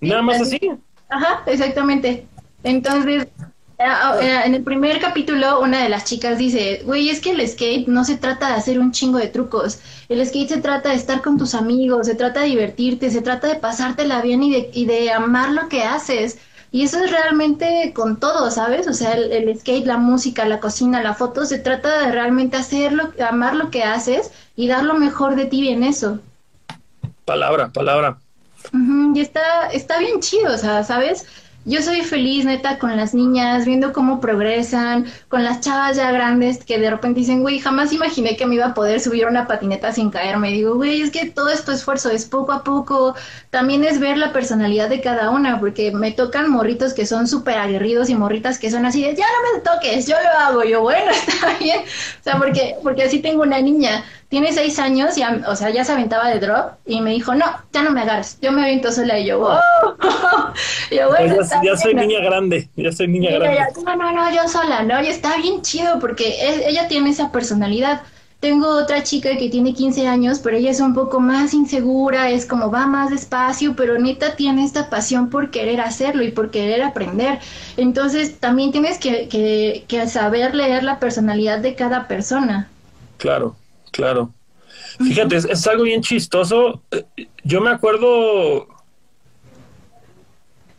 Speaker 2: nada más así.
Speaker 1: Ajá, exactamente. Entonces, ah, ah, en el primer capítulo, una de las chicas dice, güey, es que el skate no se trata de hacer un chingo de trucos. El skate se trata de estar con tus amigos, se trata de divertirte, se trata de pasártela bien y de, y de amar lo que haces. Y eso es realmente con todo, ¿sabes? O sea, el, skate, la música, la cocina, la foto, se trata de realmente hacerlo, amar lo que haces y dar lo mejor de ti en eso.
Speaker 2: Palabra, palabra.
Speaker 1: y está, está bien chido, o sea, ¿sabes? Yo soy feliz, neta, con las niñas, viendo cómo progresan, con las chavas ya grandes que de repente dicen, güey, jamás imaginé que me iba a poder subir una patineta sin caerme. digo, güey, es que todo esto esfuerzo es poco a poco. También es ver la personalidad de cada una, porque me tocan morritos que son súper aguerridos y morritas que son así de, ya no me toques, yo lo hago. Yo, bueno, está bien. O sea, porque, porque así tengo una niña tiene seis años, y, o sea, ya se aventaba de drop y me dijo, no, ya no me agarres, yo me aviento sola y yo, oh.
Speaker 2: yo bueno, ya, soy niña grande, ya soy niña grande.
Speaker 1: no, no, no, yo sola, ¿no? Y está bien chido porque ella tiene esa personalidad. Tengo otra chica que tiene 15 años, pero ella es un poco más insegura, es como va más despacio, pero neta tiene esta pasión por querer hacerlo y por querer aprender. Entonces también tienes que, que, que saber leer la personalidad de cada persona.
Speaker 2: Claro, Claro. Fíjate, es, algo bien chistoso. Yo me acuerdo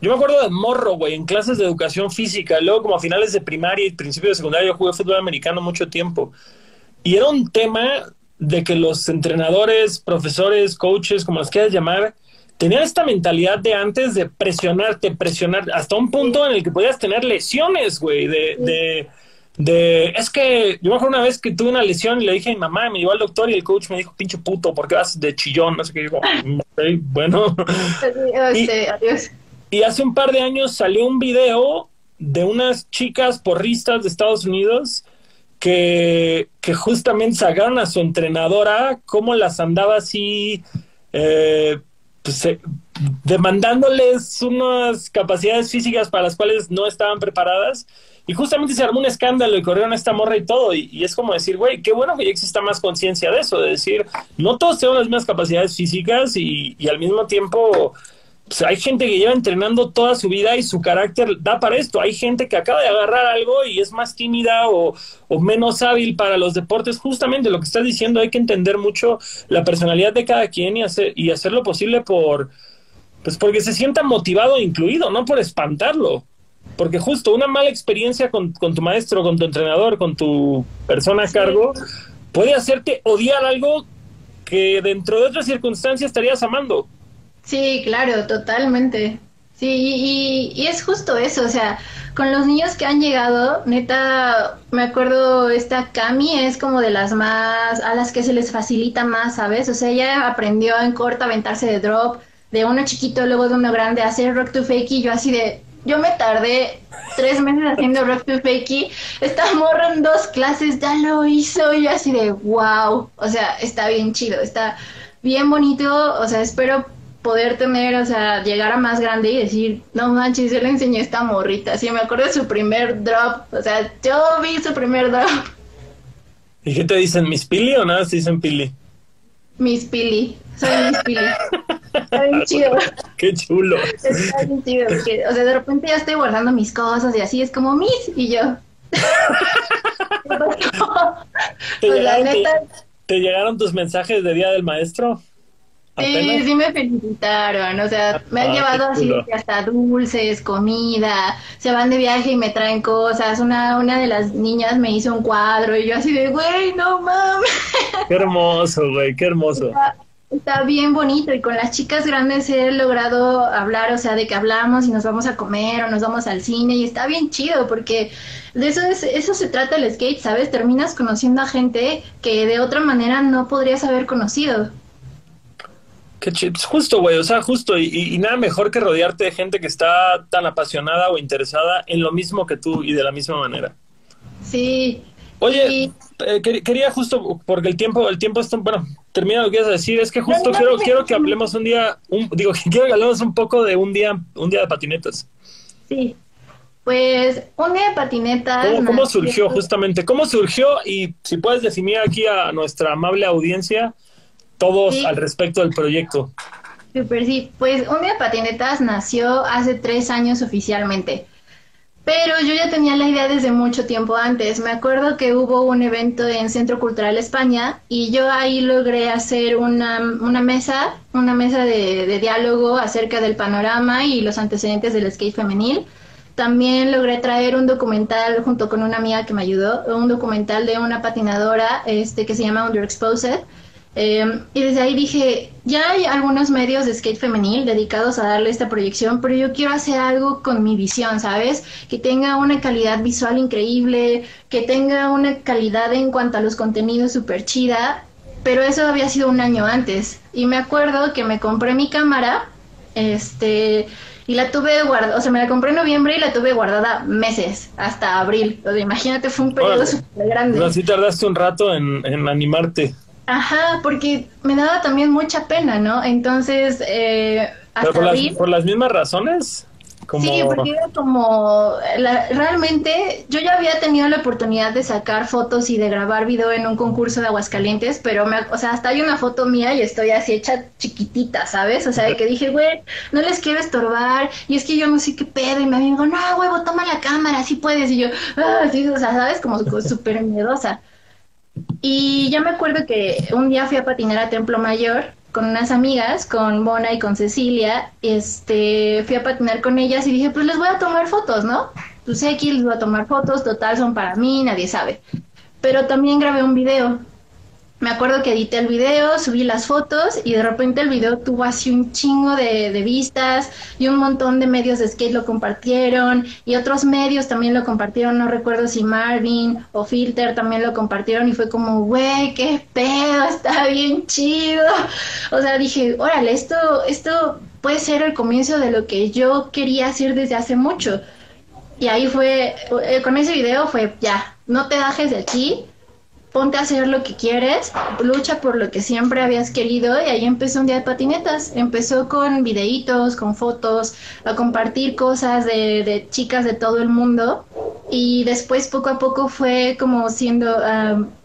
Speaker 2: Yo me acuerdo de morro, güey, en clases de educación física, luego como a finales de primaria y principios de secundaria yo jugué fútbol americano mucho tiempo. Y era un tema de que los entrenadores, profesores, coaches, como los quieras llamar, tenían esta mentalidad de antes de presionarte, presionar, hasta un punto en el que podías tener lesiones, güey, de, de, de, es que yo me acuerdo una vez que tuve una lesión y le dije a mi mamá, me llevó al doctor y el coach me dijo, pinche puto, ¿por qué vas de chillón? No sé qué, digo, bueno. y, adiós. y hace un par de años salió un video de unas chicas porristas de Estados Unidos que, que justamente sacaron a su entrenadora, cómo las andaba así, eh, pues, eh, demandándoles unas capacidades físicas para las cuales no estaban preparadas. Y justamente se armó un escándalo y corrieron a esta morra y todo. Y, es como decir, güey, qué bueno que ya exista más conciencia de eso, de decir, no todos tenemos las mismas capacidades físicas y, y al mismo tiempo pues, hay gente que lleva entrenando toda su vida y su carácter da para esto. Hay gente que acaba de agarrar algo y es más tímida o, menos hábil para los deportes. Justamente lo que estás diciendo, hay que entender mucho la personalidad de cada quien y hacer, y hacer lo posible por, pues porque se sienta motivado e incluido, no por espantarlo. Porque justo una mala experiencia con, tu maestro, con tu entrenador, con tu persona a cargo, puede hacerte odiar algo que dentro de otras circunstancias estarías amando.
Speaker 1: Sí, claro, totalmente. Sí, y, es justo eso, o sea, con los niños que han llegado, neta, me acuerdo, esta Cami es como de las más, a las que se les facilita más, ¿sabes? O sea, ella aprendió en corto a aventarse de drop, de uno chiquito, luego de uno grande, a hacer rock to fakey, yo así de, yo me tardé tres meses haciendo rock to fakey, esta morra en dos clases ya lo hizo, y yo así de, wow, o sea, está bien chido, está bien bonito, o sea, espero poder tener, o sea, llegar a más grande y decir, no manches, yo le enseñé esta morrita. Sí, me acuerdo de su primer drop, o sea, yo vi su primer drop.
Speaker 2: ¿Y qué te dicen, Miss Pili o nada? Se dicen Pili.
Speaker 1: Miss Pili, soy Miss Pili. Está bien chido.
Speaker 2: Qué chulo.
Speaker 1: Está bien chido, o sea, de repente ya estoy guardando mis cosas y así es como Miss y yo.
Speaker 2: ¿Te, llegaron, ¿Te llegaron tus mensajes de Día del Maestro?
Speaker 1: Sí, sí me felicitaron, o sea, me han ah, llevado así hasta dulces, comida, se van de viaje y me traen cosas. Una, una de las niñas me hizo un cuadro y yo así de, güey, no mames.
Speaker 2: Qué hermoso, güey, qué hermoso.
Speaker 1: Está, bien bonito y con las chicas grandes he logrado hablar, o sea, de que hablamos y nos vamos a comer o nos vamos al cine y está bien chido porque de eso es, eso se trata el skate, ¿sabes? Terminas conociendo a gente que de otra manera no podrías haber conocido.
Speaker 2: Qué chips, justo, güey, o sea, justo, y, nada mejor que rodearte de gente que está tan apasionada o interesada en lo mismo que tú y de la misma manera.
Speaker 1: Sí.
Speaker 2: Oye, eh, quería justo, porque el tiempo, el tiempo está, bueno, termina lo que ibas a decir, es que justo quiero, quiero que hablemos un día, un, digo, quiero que hablemos un poco de un día, un día de patinetas.
Speaker 1: Sí, pues un día de patinetas.
Speaker 2: ¿Cómo, cómo surgió justamente? ¿Cómo surgió? Y si puedes definir aquí a nuestra amable audiencia, todos al respecto del proyecto.
Speaker 1: Super, sí. Pues Un Día de Patinetas nació hace tres años oficialmente. Pero yo ya tenía la idea desde mucho tiempo antes. Me acuerdo que hubo un evento en Centro Cultural España y yo ahí logré hacer una, una mesa, una mesa de, diálogo acerca del panorama y los antecedentes del skate femenil. También logré traer un documental junto con una amiga que me ayudó, un documental de una patinadora este, que se llama Underexposed Em, y desde ahí dije, ya hay algunos medios de skate femenil dedicados a darle esta proyección, pero yo quiero hacer algo con mi visión, ¿sabes? Que tenga una calidad visual increíble, que tenga una calidad en cuanto a los contenidos súper chida, pero eso había sido un año antes. Y me acuerdo que me compré mi cámara, este, y la tuve guardada, o sea, me la compré en noviembre y la tuve guardada meses, hasta abril. O sea, imagínate, fue un periodo súper grande.
Speaker 2: Así tardaste un rato en, en animarte.
Speaker 1: Ajá, porque me daba también mucha pena, ¿no? Entonces, eh,
Speaker 2: hasta por, las, por las mismas razones.
Speaker 1: Sí, porque era como, realmente yo ya había tenido la oportunidad de sacar fotos y de grabar video en un concurso de Aguascalientes, pero, me, o sea, hasta hay una foto mía y estoy así hecha chiquitita, ¿sabes? O sea, de que dije, güey, no les quiero estorbar, y es que yo no sé qué pedo, y me digo, no, huevo, toma la cámara, así puedes, y yo, ah, sí, o sea, ¿sabes? Como súper miedosa. Y yo me acuerdo que un día fui a patinar a Templo Mayor con unas amigas, con Mona y con Cecilia, este, fui a patinar con ellas y dije, pues les voy a tomar fotos, ¿no? Pues aquí les voy a tomar fotos, total, son para mí, nadie sabe. Pero también grabé un video me acuerdo que edité el video, subí las fotos y de repente el video tuvo así un chingo de, vistas y un montón de medios de skate lo compartieron y otros medios también lo compartieron, no recuerdo si Marvin o Filter también lo compartieron y fue como, güey, qué pedo, está bien chido. O sea, dije, órale, esto, esto puede ser el comienzo de lo que yo quería hacer desde hace mucho. Y ahí fue, eh, con ese video fue, ya, no te bajes de aquí, ponte a hacer lo que quieres, lucha por lo que siempre habías querido y ahí empezó un día de patinetas. Empezó con videitos, con fotos, a compartir cosas de, chicas de todo el mundo y después poco a poco fue como siendo...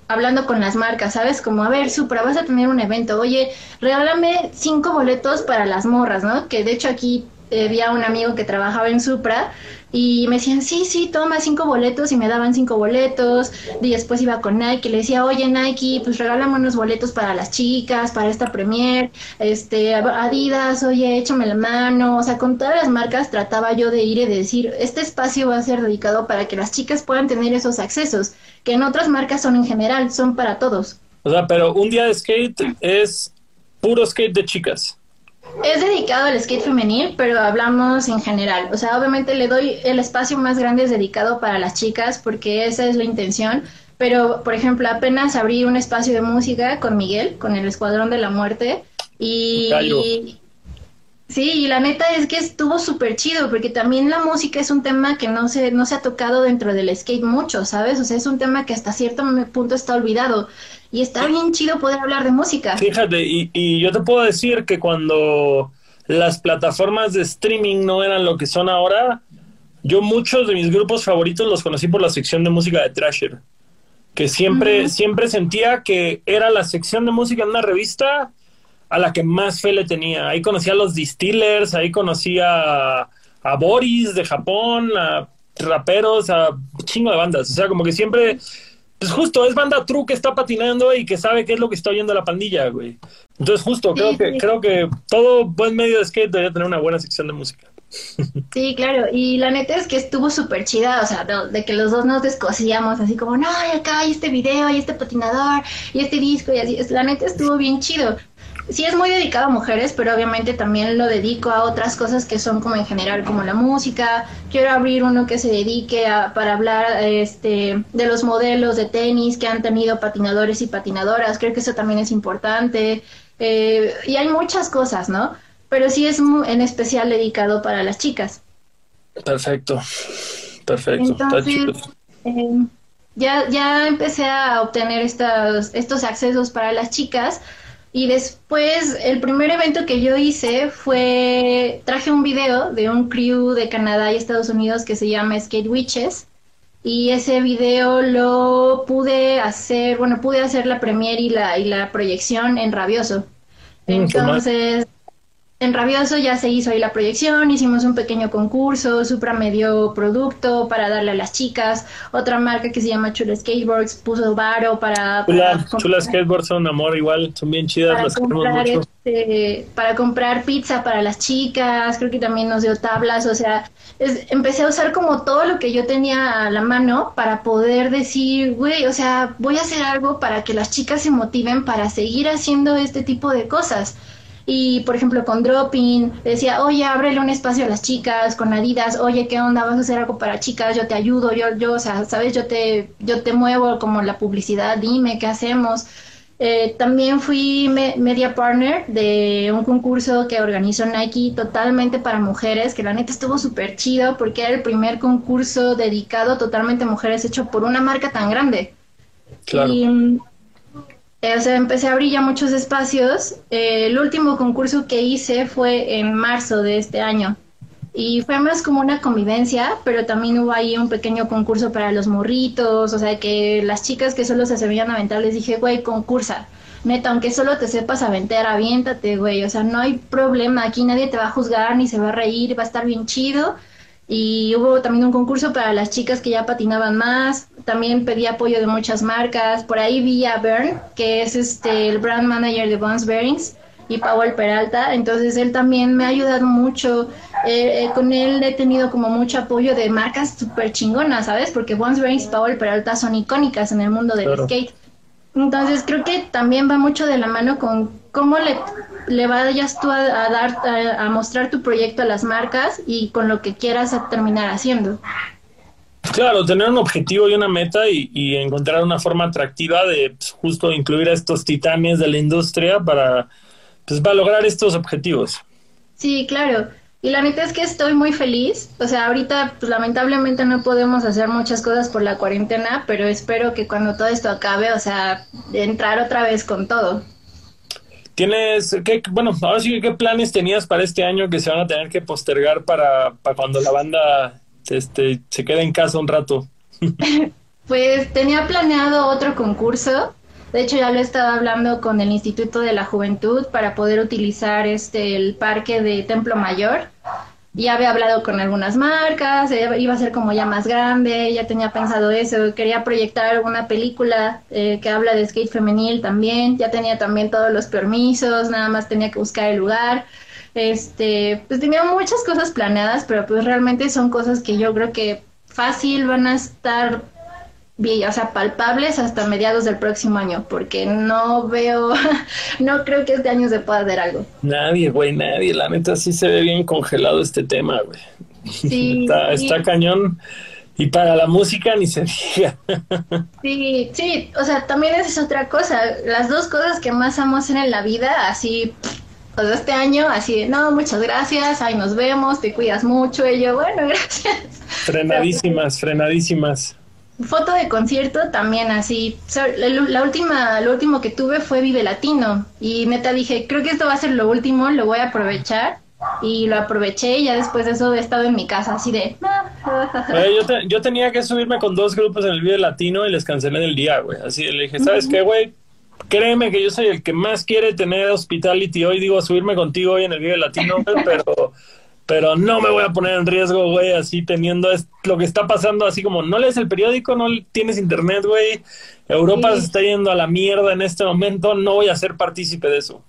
Speaker 1: hablando con las marcas, ¿sabes? Como, a ver, Supra, vas a tener un evento, oye, regálame cinco boletos para las morras, ¿no? Que de hecho aquí eh, había un amigo que trabajaba en Supra y me decían, sí, sí, toma cinco boletos y me daban cinco boletos. Y después iba con Nike y le decía, oye Nike, pues regálame unos boletos para las chicas, para esta premier. Este, Adidas, oye, échame la mano. O sea, con todas las marcas trataba yo de ir y de decir, este espacio va a ser dedicado para que las chicas puedan tener esos accesos, que en otras marcas son en general, son para todos.
Speaker 2: O sea, pero un día de skate es puro skate de chicas.
Speaker 1: Es dedicado al skate femenil, pero hablamos en general. O sea, obviamente le doy el espacio más grande es dedicado para las chicas porque esa es la intención. Pero, por ejemplo, apenas abrí un espacio de música con Miguel, con el Escuadrón de la Muerte. Y, Sí, y la neta es que estuvo súper chido, porque también la música es un tema que no se, no se ha tocado dentro del skate mucho, ¿sabes? O sea, es un tema que hasta cierto punto está olvidado. Y está bien chido poder hablar de música.
Speaker 2: Fíjate, y, y yo te puedo decir que cuando las plataformas de streaming no eran lo que son ahora, yo muchos de mis grupos favoritos los conocí por la sección de música de Thrasher, que siempre, siempre sentía que era la sección de música en una revista a la que más fe le tenía. Ahí conocí a los Distillers, ahí conocí a, a Boris de Japón, a raperos, a chingo de bandas. O sea, como que siempre, pues justo es banda true que está patinando y que sabe qué es lo que está oyendo la pandilla, güey. Entonces, justo, creo, que, creo que todo buen medio de skate debería tener una buena sección de música.
Speaker 1: Sí, claro, y la neta es que estuvo súper chida, o sea, de, que los dos nos descosíamos así como, no, y acá hay este video, y este patinador, y este disco, y así, la neta estuvo bien chido sí es muy dedicado a mujeres, pero obviamente también lo dedico a otras cosas que son como en general, como la música. Quiero abrir uno que se dedique a, para hablar este, de los modelos de tenis que han tenido patinadores y patinadoras. Creo que eso también es importante. Eh, y hay muchas cosas, ¿no? Pero sí es en especial dedicado para las chicas.
Speaker 2: Perfecto, perfecto.
Speaker 1: Entonces, eh, ya, ya empecé a obtener estos, estos accesos para las chicas y después, el primer evento que yo hice fue, traje un video de un crew de Canadá y Estados Unidos que se llama Skate Witches. Y ese video lo pude hacer, bueno, pude hacer la premiere y la, y la proyección en Rabioso. Mm, Entonces, en Rabioso ya se hizo ahí la proyección, hicimos un pequeño concurso, Supra me dio producto para darle a las chicas, otra marca que se llama Chula Skateboards puso varo para...
Speaker 2: Chula, Skateboards son un amor igual, son bien chidas, las
Speaker 1: comprar, este, para comprar pizza para las chicas, creo que también nos dio tablas, o sea, empecé a usar como todo lo que yo tenía a la mano para poder decir, güey, o sea, voy a hacer algo para que las chicas se motiven para seguir haciendo este tipo de cosas y, por ejemplo, con Dropping, decía, oye, ábrele un espacio a las chicas, con Adidas, oye, ¿qué onda? ¿Vas a hacer algo para chicas? Yo te ayudo, yo, yo, o sea, ¿sabes? Yo te, yo te muevo como la publicidad, dime qué hacemos. Eh, también fui media partner de un concurso que organizó Nike totalmente para mujeres, que la neta estuvo súper chido porque era el primer concurso dedicado totalmente a mujeres hecho por una marca tan grande.
Speaker 2: Claro.
Speaker 1: Eh, o sea, empecé a abrir ya muchos espacios. Eh, el último concurso que hice fue en marzo de este año. Y fue más como una convivencia, pero también hubo ahí un pequeño concurso para los morritos. O sea, que las chicas que solo se sabían aventar les dije, güey, concursa. Neta, aunque solo te sepas aventar, aviéntate, güey. O sea, no hay problema. Aquí nadie te va a juzgar ni se va a reír. Va a estar bien chido y hubo también un concurso para las chicas que ya patinaban más. También pedí apoyo de muchas marcas. Por ahí vi a Bern, que es este el brand manager de Bones Bearings. y Powell Peralta, entonces él también me ha ayudado mucho, eh, eh, con él he tenido como mucho apoyo de marcas súper chingonas, ¿sabes? Porque Bones Brains y Powell Peralta son icónicas en el mundo del skate. Entonces creo que también va mucho de la mano con cómo le, le vayas tú a, dar, a, mostrar tu proyecto a las marcas y con lo que quieras terminar haciendo.
Speaker 2: Claro, tener un objetivo y una meta y, encontrar una forma atractiva de pues, justo incluir a estos titanes de la industria para, pues, para lograr estos objetivos.
Speaker 1: Sí, claro. Y la neta es que estoy muy feliz. O sea, ahorita pues, lamentablemente no podemos hacer muchas cosas por la cuarentena, pero espero que cuando todo esto acabe, o sea, entrar otra vez con todo.
Speaker 2: ¿Tienes, qué, bueno, ahora sí, qué planes tenías para este año que se van a tener que postergar para, para cuando la banda este, se quede en casa un rato?
Speaker 1: pues tenía planeado otro concurso de hecho, ya lo estaba hablando con el Instituto de la Juventud para poder utilizar este el parque de Templo Mayor. Ya había hablado con algunas marcas, eh, iba a ser como ya más grande, ya tenía pensado eso, quería proyectar una película eh, que habla de skate femenil también, ya tenía también todos los permisos, nada más tenía que buscar el lugar. Este, pues tenía muchas cosas planeadas, pero pues realmente son cosas que yo creo que fácil van a estar o sea, palpables hasta mediados del próximo año, porque no veo, no creo que este año se pueda hacer algo.
Speaker 2: Nadie, güey, nadie. La neta sí se ve bien congelado este tema, güey. Sí, está, cañón. Y para la música ni se diga.
Speaker 1: Sí, sí, o sea, también esa es otra cosa. Las dos cosas que más amo hacer en la vida, así, pues este año, así de, no, muchas gracias, ahí nos vemos, te cuidas mucho. Y yo, bueno, gracias.
Speaker 2: Frenadísimas, frenadísimas
Speaker 1: foto de concierto también así. La última, lo último que tuve fue Vive Latino y neta dije, creo que esto va a ser lo último, lo voy a aprovechar y lo aproveché y ya después de eso he estado en mi casa así de...
Speaker 2: yo, yo, tenía que subirme con dos grupos en el Vive Latino y les cancelé el día, güey. Así le dije, ¿sabes qué, güey? Créeme que yo soy el que más quiere tener hospitality hoy, digo, subirme contigo hoy en el Vive Latino, pero pero no me voy a poner en riesgo, güey, así teniendo lo que está pasando, así como no lees el periódico, no tienes internet, güey, Europa se está yendo a la mierda en este momento, no voy a ser partícipe de eso.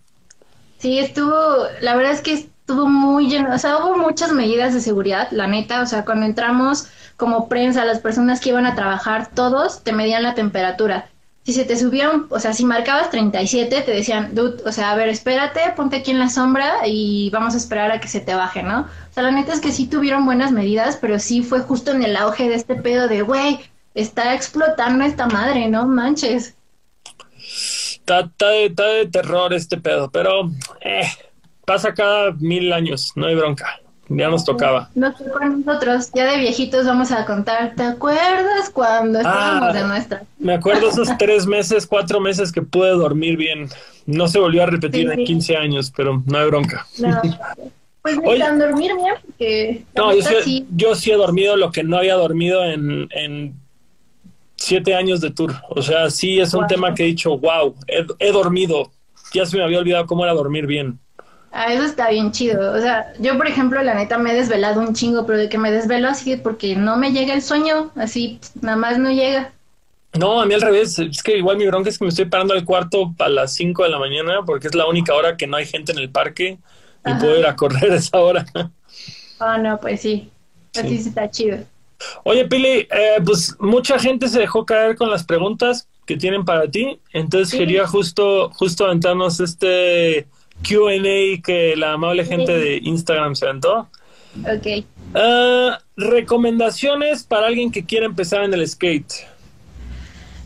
Speaker 1: Sí, estuvo, la verdad es que estuvo muy lleno, o sea, hubo muchas medidas de seguridad, la neta, o sea, cuando entramos como prensa, las personas que iban a trabajar, todos te medían la temperatura si se te subieron, o sea, si marcabas 37, te decían, dude, o sea, a ver, espérate, ponte aquí en la sombra y vamos a esperar a que se te baje, ¿no? O sea, la neta es que sí tuvieron buenas medidas, pero sí fue justo en el auge de este pedo de, güey, está explotando esta madre, ¿no? Manches.
Speaker 2: Está, está, de, terror este pedo, pero eh, pasa cada mil años, no hay bronca. Ya nos tocaba.
Speaker 1: Nos tocó a nosotros, ya de viejitos vamos a contar. ¿Te acuerdas cuando estábamos de ah, nuestra?
Speaker 2: Me acuerdo esos tres meses, cuatro meses que pude dormir bien. No se volvió a repetir en 15 años, pero no hay bronca. No.
Speaker 1: Pues necesitan dormir bien porque...
Speaker 2: No, yo sí, he dormido lo que no había dormido en, en siete años de tour. O sea, sí es un tema que he dicho, wow, he dormido. Ya se me había olvidado cómo era dormir bien.
Speaker 1: Ah, eso está bien chido. O sea, yo por ejemplo, la neta me he desvelado un chingo, pero de que me desvelo así porque no me llega el sueño, así nada más no llega.
Speaker 2: No, a mí al revés. Es que igual mi bronca es que me estoy parando al cuarto a las 5 de la mañana porque es la única hora que no hay gente en el parque y puedo ir a correr a esa hora.
Speaker 1: Ah, no, pues sí. Así sí. está chido.
Speaker 2: Oye, Pili, eh, pues mucha gente se dejó caer con las preguntas que tienen para ti. Entonces quería justo, justo aventarnos este QA que la amable gente de Instagram se aventó.
Speaker 1: Ok.
Speaker 2: Ah, recomendaciones para alguien que quiera empezar en el skate.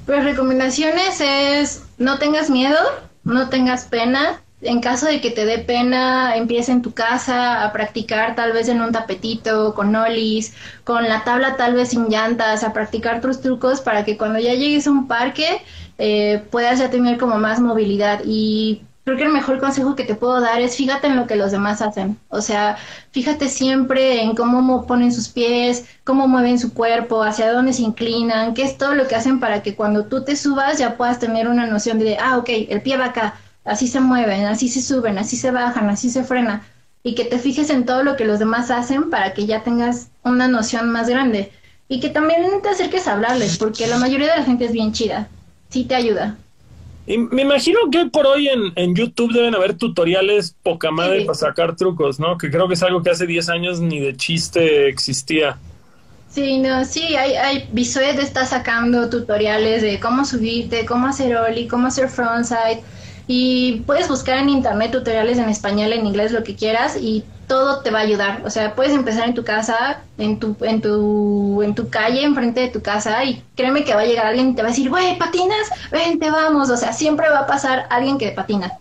Speaker 1: Pues recomendaciones es no tengas miedo, no tengas pena. En caso de que te dé pena, empieza en tu casa a practicar tal vez en un tapetito, con olis, con la tabla tal vez sin llantas, a practicar tus trucos para que cuando ya llegues a un parque eh, puedas ya tener como más movilidad. Y creo que el mejor consejo que te puedo dar es fíjate en lo que los demás hacen. O sea, fíjate siempre en cómo ponen sus pies, cómo mueven su cuerpo, hacia dónde se inclinan, qué es todo lo que hacen para que cuando tú te subas ya puedas tener una noción de, ah, ok, el pie va acá, así se mueven, así se suben, así se bajan, así se frena. Y que te fijes en todo lo que los demás hacen para que ya tengas una noción más grande. Y que también te acerques a hablarles, porque la mayoría de la gente es bien chida. Sí te ayuda.
Speaker 2: Y me imagino que por hoy en, en YouTube deben haber tutoriales poca madre para sacar trucos, ¿no? Que creo que es algo que hace 10 años ni de chiste existía.
Speaker 1: Sí, no, sí, hay, hay Visued está sacando tutoriales de cómo subirte, cómo hacer ollie, cómo hacer frontside y puedes buscar en internet tutoriales en español, en inglés, lo que quieras y todo te va a ayudar. O sea, puedes empezar en tu casa, en tu, en tu, en tu calle, enfrente de tu casa, y créeme que va a llegar alguien y te va a decir, güey, patinas, vente, vamos. O sea, siempre va a pasar alguien que patina.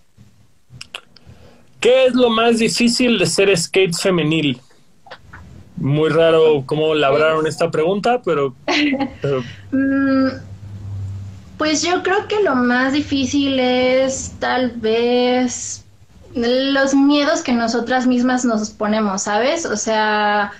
Speaker 2: ¿Qué es lo más difícil de ser skate femenil? Muy raro cómo labraron esta pregunta, pero...
Speaker 1: Mm, pues yo creo que lo más difícil es tal vez los miedos que nosotras mismas nos ponemos, ¿sabes? O sea,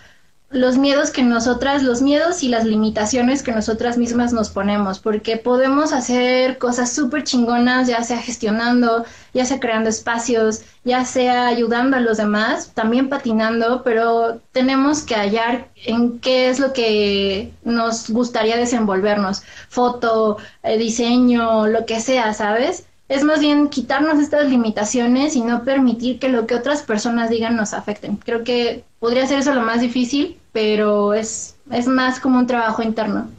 Speaker 1: los miedos que nosotras, los miedos y las limitaciones que nosotras mismas nos ponemos, porque podemos hacer cosas súper chingonas, ya sea gestionando, ya sea creando espacios, ya sea ayudando a los demás, también patinando, pero tenemos que hallar en qué es lo que nos gustaría desenvolvernos, foto, eh, diseño, lo que sea, ¿sabes? Es más bien quitarnos estas limitaciones y no permitir que lo que otras personas digan nos afecten. Creo que podría ser eso lo más difícil, pero es, es más como un trabajo interno.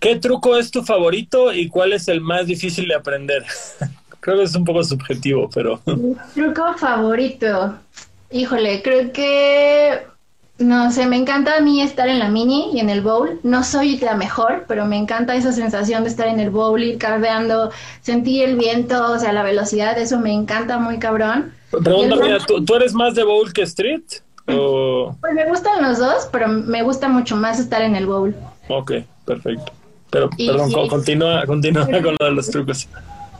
Speaker 2: ¿Qué truco es tu favorito y cuál es el más difícil de aprender? creo que es un poco subjetivo, pero...
Speaker 1: truco favorito. Híjole, creo que no sé, me encanta a mí estar en la mini y en el bowl. No soy la mejor, pero me encanta esa sensación de estar en el bowl, ir cardeando, sentir el viento, o sea, la velocidad, eso me encanta muy cabrón.
Speaker 2: Pregunta mía, ¿tú, eres más de bowl que street? Pues
Speaker 1: me gustan los dos, pero me gusta mucho más estar en el bowl.
Speaker 2: Ok, perfecto. Pero, perdón, continúa, continúa con lo de los trucos.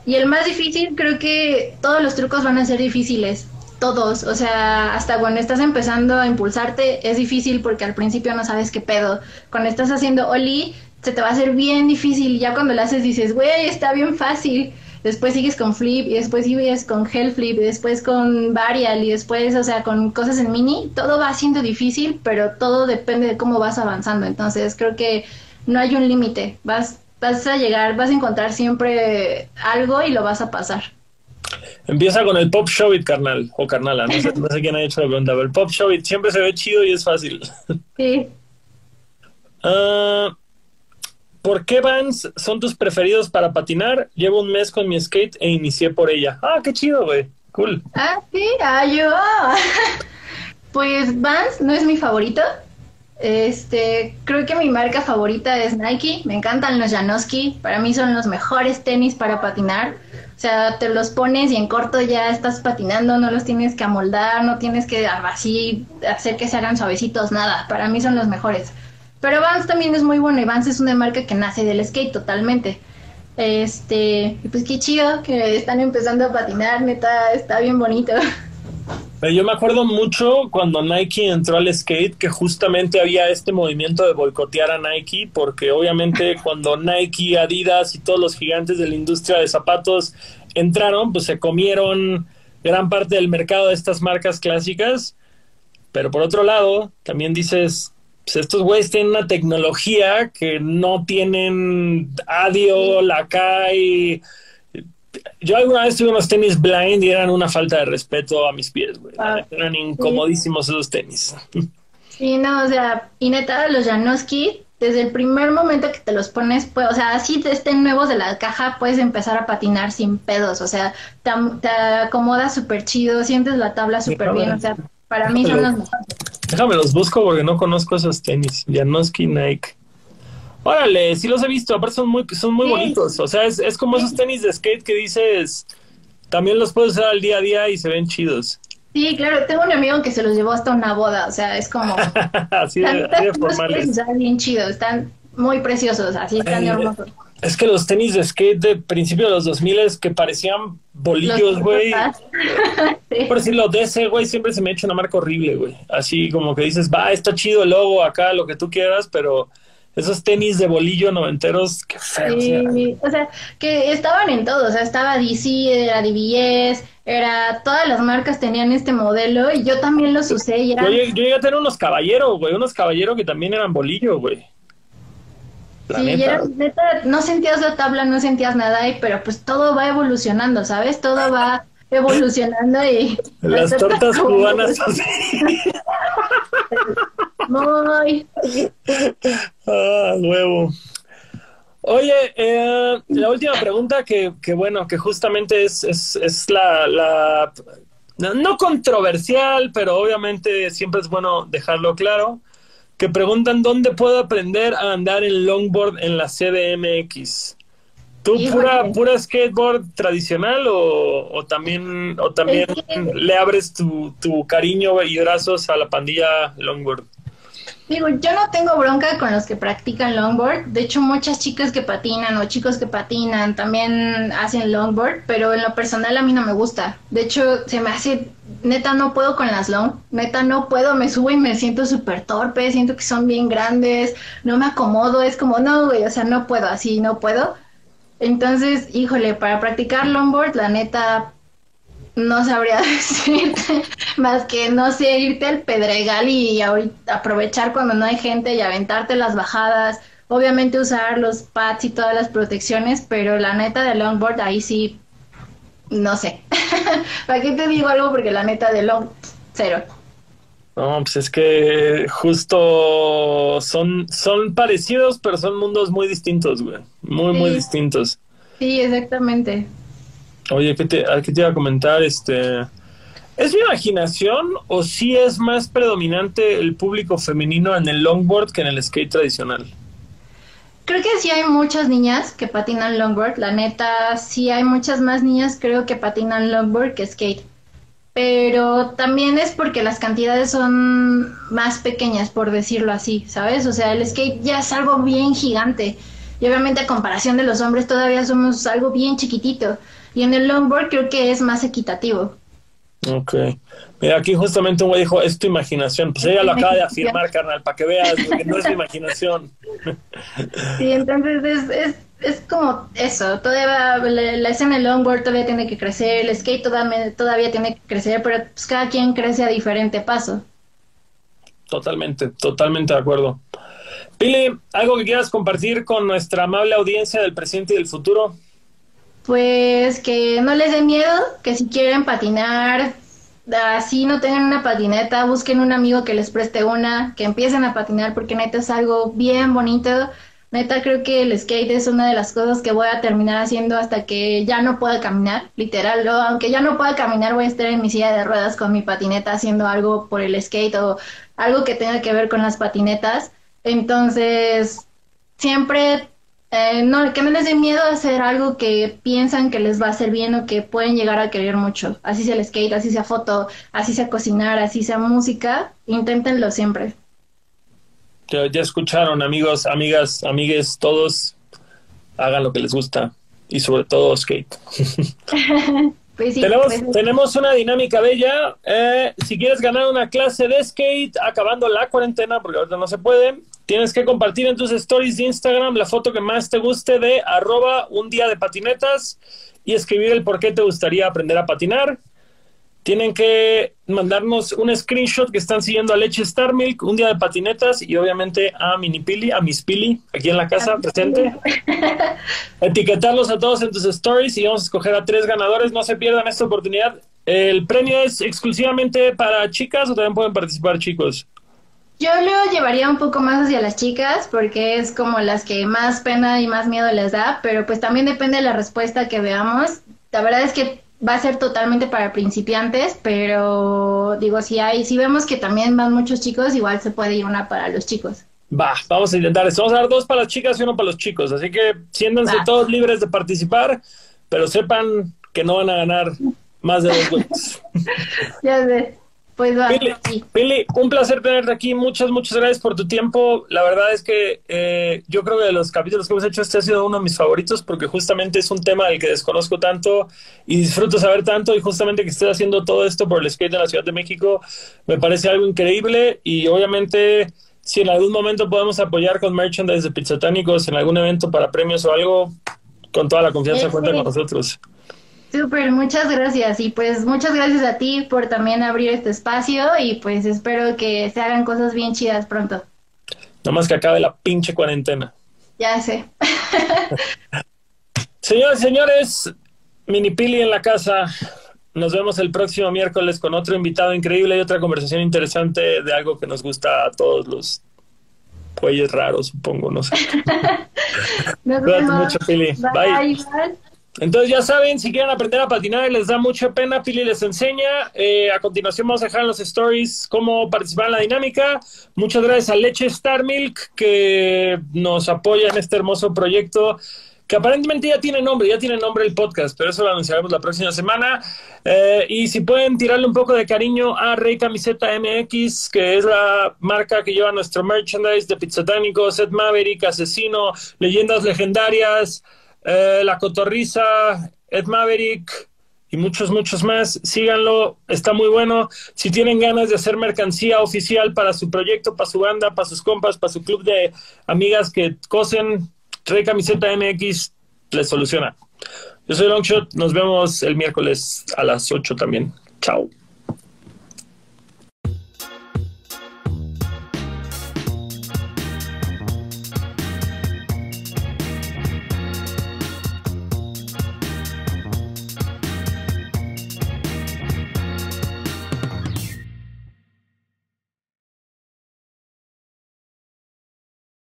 Speaker 1: Y el más difícil, creo que todos los trucos van a ser difíciles todos, o sea, hasta cuando estás empezando a impulsarte es difícil porque al principio no sabes qué pedo. Cuando estás haciendo Oli, se te va a hacer bien difícil y ya cuando lo haces dices, güey, está bien fácil. Después sigues con flip y después sigues con hell flip y después con varial y después, o sea, con cosas en mini. Todo va siendo difícil, pero todo depende de cómo vas avanzando. Entonces creo que no hay un límite. Vas, vas a llegar, vas a encontrar siempre algo y lo vas a pasar.
Speaker 2: Empieza con el Pop Show It, carnal, o carnala, no sé, no sé quién ha hecho la pregunta, pero el Pop Show It siempre se ve chido y es fácil.
Speaker 1: Sí.
Speaker 2: Uh, ¿Por qué Vans son tus preferidos para patinar? Llevo un mes con mi skate e inicié por ella. Ah, qué chido, güey. Cool.
Speaker 1: Ah, sí, ah, yo. pues Vans no es mi favorito. Este, creo que mi marca favorita es Nike. Me encantan los Janoski. Para mí son los mejores tenis para patinar. O sea, te los pones y en corto ya estás patinando, no los tienes que amoldar, no tienes que así hacer que se hagan suavecitos, nada. Para mí son los mejores. Pero Vans también es muy bueno y Vans es una marca que nace del skate totalmente. Este, pues qué chido que están empezando a patinar, neta, está bien bonito.
Speaker 2: Yo me acuerdo mucho cuando Nike entró al skate que justamente había este movimiento de boicotear a Nike porque obviamente cuando Nike, Adidas y todos los gigantes de la industria de zapatos entraron, pues se comieron gran parte del mercado de estas marcas clásicas. Pero por otro lado, también dices, pues estos güeyes tienen una tecnología que no tienen Adio, Lakai yo alguna vez tuve unos tenis blind y eran una falta de respeto a mis pies, güey. Ah, eran incomodísimos esos tenis.
Speaker 1: Sí, no, o sea, y neta, los Janoski, desde el primer momento que te los pones, pues, o sea, así te estén nuevos de la caja, puedes empezar a patinar sin pedos, o sea, te, te acomodas súper chido, sientes la tabla súper bien, o sea, para mí son los mejores.
Speaker 2: Déjame los busco porque no conozco esos tenis, Janoski Nike. Órale, sí los he visto, aparte son muy, son muy bonitos. O sea, es, es como esos tenis de skate que dices, también los puedes usar al día a día y se ven chidos.
Speaker 1: Sí, claro, tengo un amigo que se los llevó hasta una boda, o sea, es como...
Speaker 2: así de, de formales.
Speaker 1: Están bien chidos, están muy preciosos, así están hermosos.
Speaker 2: Es que los tenis de skate de principio de los 2000 es que parecían bolillos, güey. Por decirlo, de ese, güey, siempre se me ha hecho una marca horrible, güey. Así como que dices, va, está chido el logo acá, lo que tú quieras, pero esos tenis de bolillo noventeros, qué feo.
Speaker 1: Sí, o sea, que estaban en todo, o sea, estaba DC, era DBS, era, todas las marcas tenían este modelo y yo también los usé y
Speaker 2: Yo, llegué a tener unos caballeros, güey, unos caballeros que también eran bolillo, güey.
Speaker 1: sí, neta, no sentías la tabla, no sentías nada, pero pues todo va evolucionando, ¿sabes? Todo va evolucionando y...
Speaker 2: Las tortas cubanas así.
Speaker 1: Muy.
Speaker 2: Ah, huevo. Oye, eh, la última pregunta que, que, bueno, que justamente es, es, es la, la, no controversial, pero obviamente siempre es bueno dejarlo claro, que preguntan dónde puedo aprender a andar en longboard en la CDMX. ¿Tú pura, pura skateboard tradicional o, también, o también le abres tu, tu cariño y brazos a la pandilla longboard?
Speaker 1: Digo, yo no tengo bronca con los que practican longboard. De hecho, muchas chicas que patinan o chicos que patinan también hacen longboard, pero en lo personal a mí no me gusta. De hecho, se me hace, neta, no puedo con las long. Neta, no puedo. Me subo y me siento súper torpe. Siento que son bien grandes. No me acomodo. Es como, no, güey, o sea, no puedo, así no puedo. Entonces, híjole, para practicar longboard, la neta, no sabría decirte más que no sé irte al pedregal y aprovechar cuando no hay gente y aventarte las bajadas obviamente usar los pads y todas las protecciones pero la neta de longboard ahí sí no sé. Para qué te digo algo porque la neta de long cero
Speaker 2: no, pues es que justo son, son parecidos, pero son mundos muy distintos, güey. Muy, muy distintos.
Speaker 1: Sí, exactamente.
Speaker 2: Oye, ¿qué te, ¿qué te iba a comentar? Este, ¿Es mi imaginación o sí es más predominante el público femenino en el longboard que en el skate tradicional?
Speaker 1: Creo que sí hay muchas niñas que patinan longboard. La neta, sí hay muchas más niñas creo que patinan longboard que skate. Pero también es porque las cantidades son más pequeñas, por decirlo así, ¿sabes? O sea, el skate ya es algo bien gigante. Y obviamente a comparación de los hombres todavía somos algo bien chiquitito. Y en el longboard creo que es más equitativo.
Speaker 2: Ok. Mira, aquí justamente un güey dijo, es tu imaginación. Pues ella lo acaba de afirmar, carnal, para que veas, que no es mi imaginación.
Speaker 1: Sí, entonces es, es, es como eso. Todavía la, la, escena del longboard todavía tiene que crecer, el skate todavía, todavía tiene que crecer, pero pues cada quien crece a diferente paso.
Speaker 2: Totalmente, totalmente de acuerdo. Pili, ¿algo que quieras compartir con nuestra amable audiencia del presente y del futuro?
Speaker 1: Pues que no les dé miedo, que si quieren patinar, así no tengan una patineta, busquen un amigo que les preste una, que empiecen a patinar porque neta es algo bien bonito. Neta creo que el skate es una de las cosas que voy a terminar haciendo hasta que ya no pueda caminar, literal. aunque ya no pueda caminar, voy a estar en mi silla de ruedas con mi patineta haciendo algo por el skate o algo que tenga que ver con las patinetas. Entonces, siempre eh, no, que no les dé miedo a hacer algo que piensan que les va a hacer bien o que pueden llegar a querer mucho. Así sea el skate, así sea foto, así sea cocinar, así sea música, inténtenlo siempre.
Speaker 2: Ya, ya escucharon, amigos, amigas, amigues, todos hagan lo que les gusta y sobre todo skate.
Speaker 1: Pues
Speaker 2: tenemos,
Speaker 1: pues
Speaker 2: tenemos, una dinámica bella. Eh, si quieres ganar una clase de skate acabando la cuarentena, porque ahorita no se puede, Tienes que compartir en tus stories de Instagram la foto que más te guste de arroba un día de patinetas y escribir el por qué te gustaría aprender a patinar. Tienen que mandarnos un screenshot que están siguiendo a Leche Star Milk, un día de patinetas y obviamente a Mini Pili, a Miss Pili, aquí en la casa presente. Etiquetarlos a todos en tus stories y vamos a escoger a tres ganadores. No se pierdan esta oportunidad. El premio es exclusivamente para chicas o también pueden participar chicos.
Speaker 1: Yo lo llevaría un poco más hacia las chicas porque es como las que más pena y más miedo les da, pero pues también depende de la respuesta que veamos. La verdad es que va a ser totalmente para principiantes, pero digo, si hay, si vemos que también van muchos chicos, igual se puede ir una para los chicos.
Speaker 2: Va, vamos a intentar esto. Vamos a dar dos para las chicas y uno para los chicos. Así que siéntanse todos libres de participar, pero sepan que no van a ganar más de dos
Speaker 1: ya sé. Pues
Speaker 2: Pili, un placer tenerte aquí. Muchas, muchas gracias por tu tiempo. La verdad es que eh, yo creo que de los capítulos que hemos hecho, este ha sido uno de mis favoritos porque justamente es un tema del que desconozco tanto y disfruto saber tanto. Y justamente que estés haciendo todo esto por el skate en la Ciudad de México me parece algo increíble. Y obviamente, si en algún momento podemos apoyar con merchandise de Pizzatánicos en algún evento para premios o algo, con toda la confianza cuenta con nosotros.
Speaker 1: Súper, muchas gracias. Y pues muchas gracias a ti por también abrir este espacio y pues espero que se hagan cosas bien chidas pronto.
Speaker 2: Nada más que acabe la pinche cuarentena.
Speaker 1: Ya sé.
Speaker 2: Señores, señores, Mini Pili en la casa. Nos vemos el próximo miércoles con otro invitado increíble y otra conversación interesante de algo que nos gusta a todos los cuellos raros, supongo, no sé.
Speaker 1: Nos vemos.
Speaker 2: mucho, Pili. Bye. Entonces ya saben, si quieren aprender a patinar y les da mucha pena, Pili les enseña. Eh, a continuación vamos a dejar los stories cómo participar en la dinámica. Muchas gracias a Leche Star Milk que nos apoya en este hermoso proyecto que aparentemente ya tiene nombre, ya tiene nombre el podcast, pero eso lo anunciaremos la próxima semana. Eh, y si pueden tirarle un poco de cariño a Rey Camiseta MX, que es la marca que lleva nuestro merchandise de Pizzatánico, Seth Maverick, Asesino, Leyendas Legendarias, eh, La Cotorriza, Ed Maverick y muchos, muchos más. Síganlo, está muy bueno. Si tienen ganas de hacer mercancía oficial para su proyecto, para su banda, para sus compas, para su club de amigas que cosen, Trae camiseta MX, les soluciona. Yo soy Longshot, nos vemos el miércoles a las 8 también. Chao.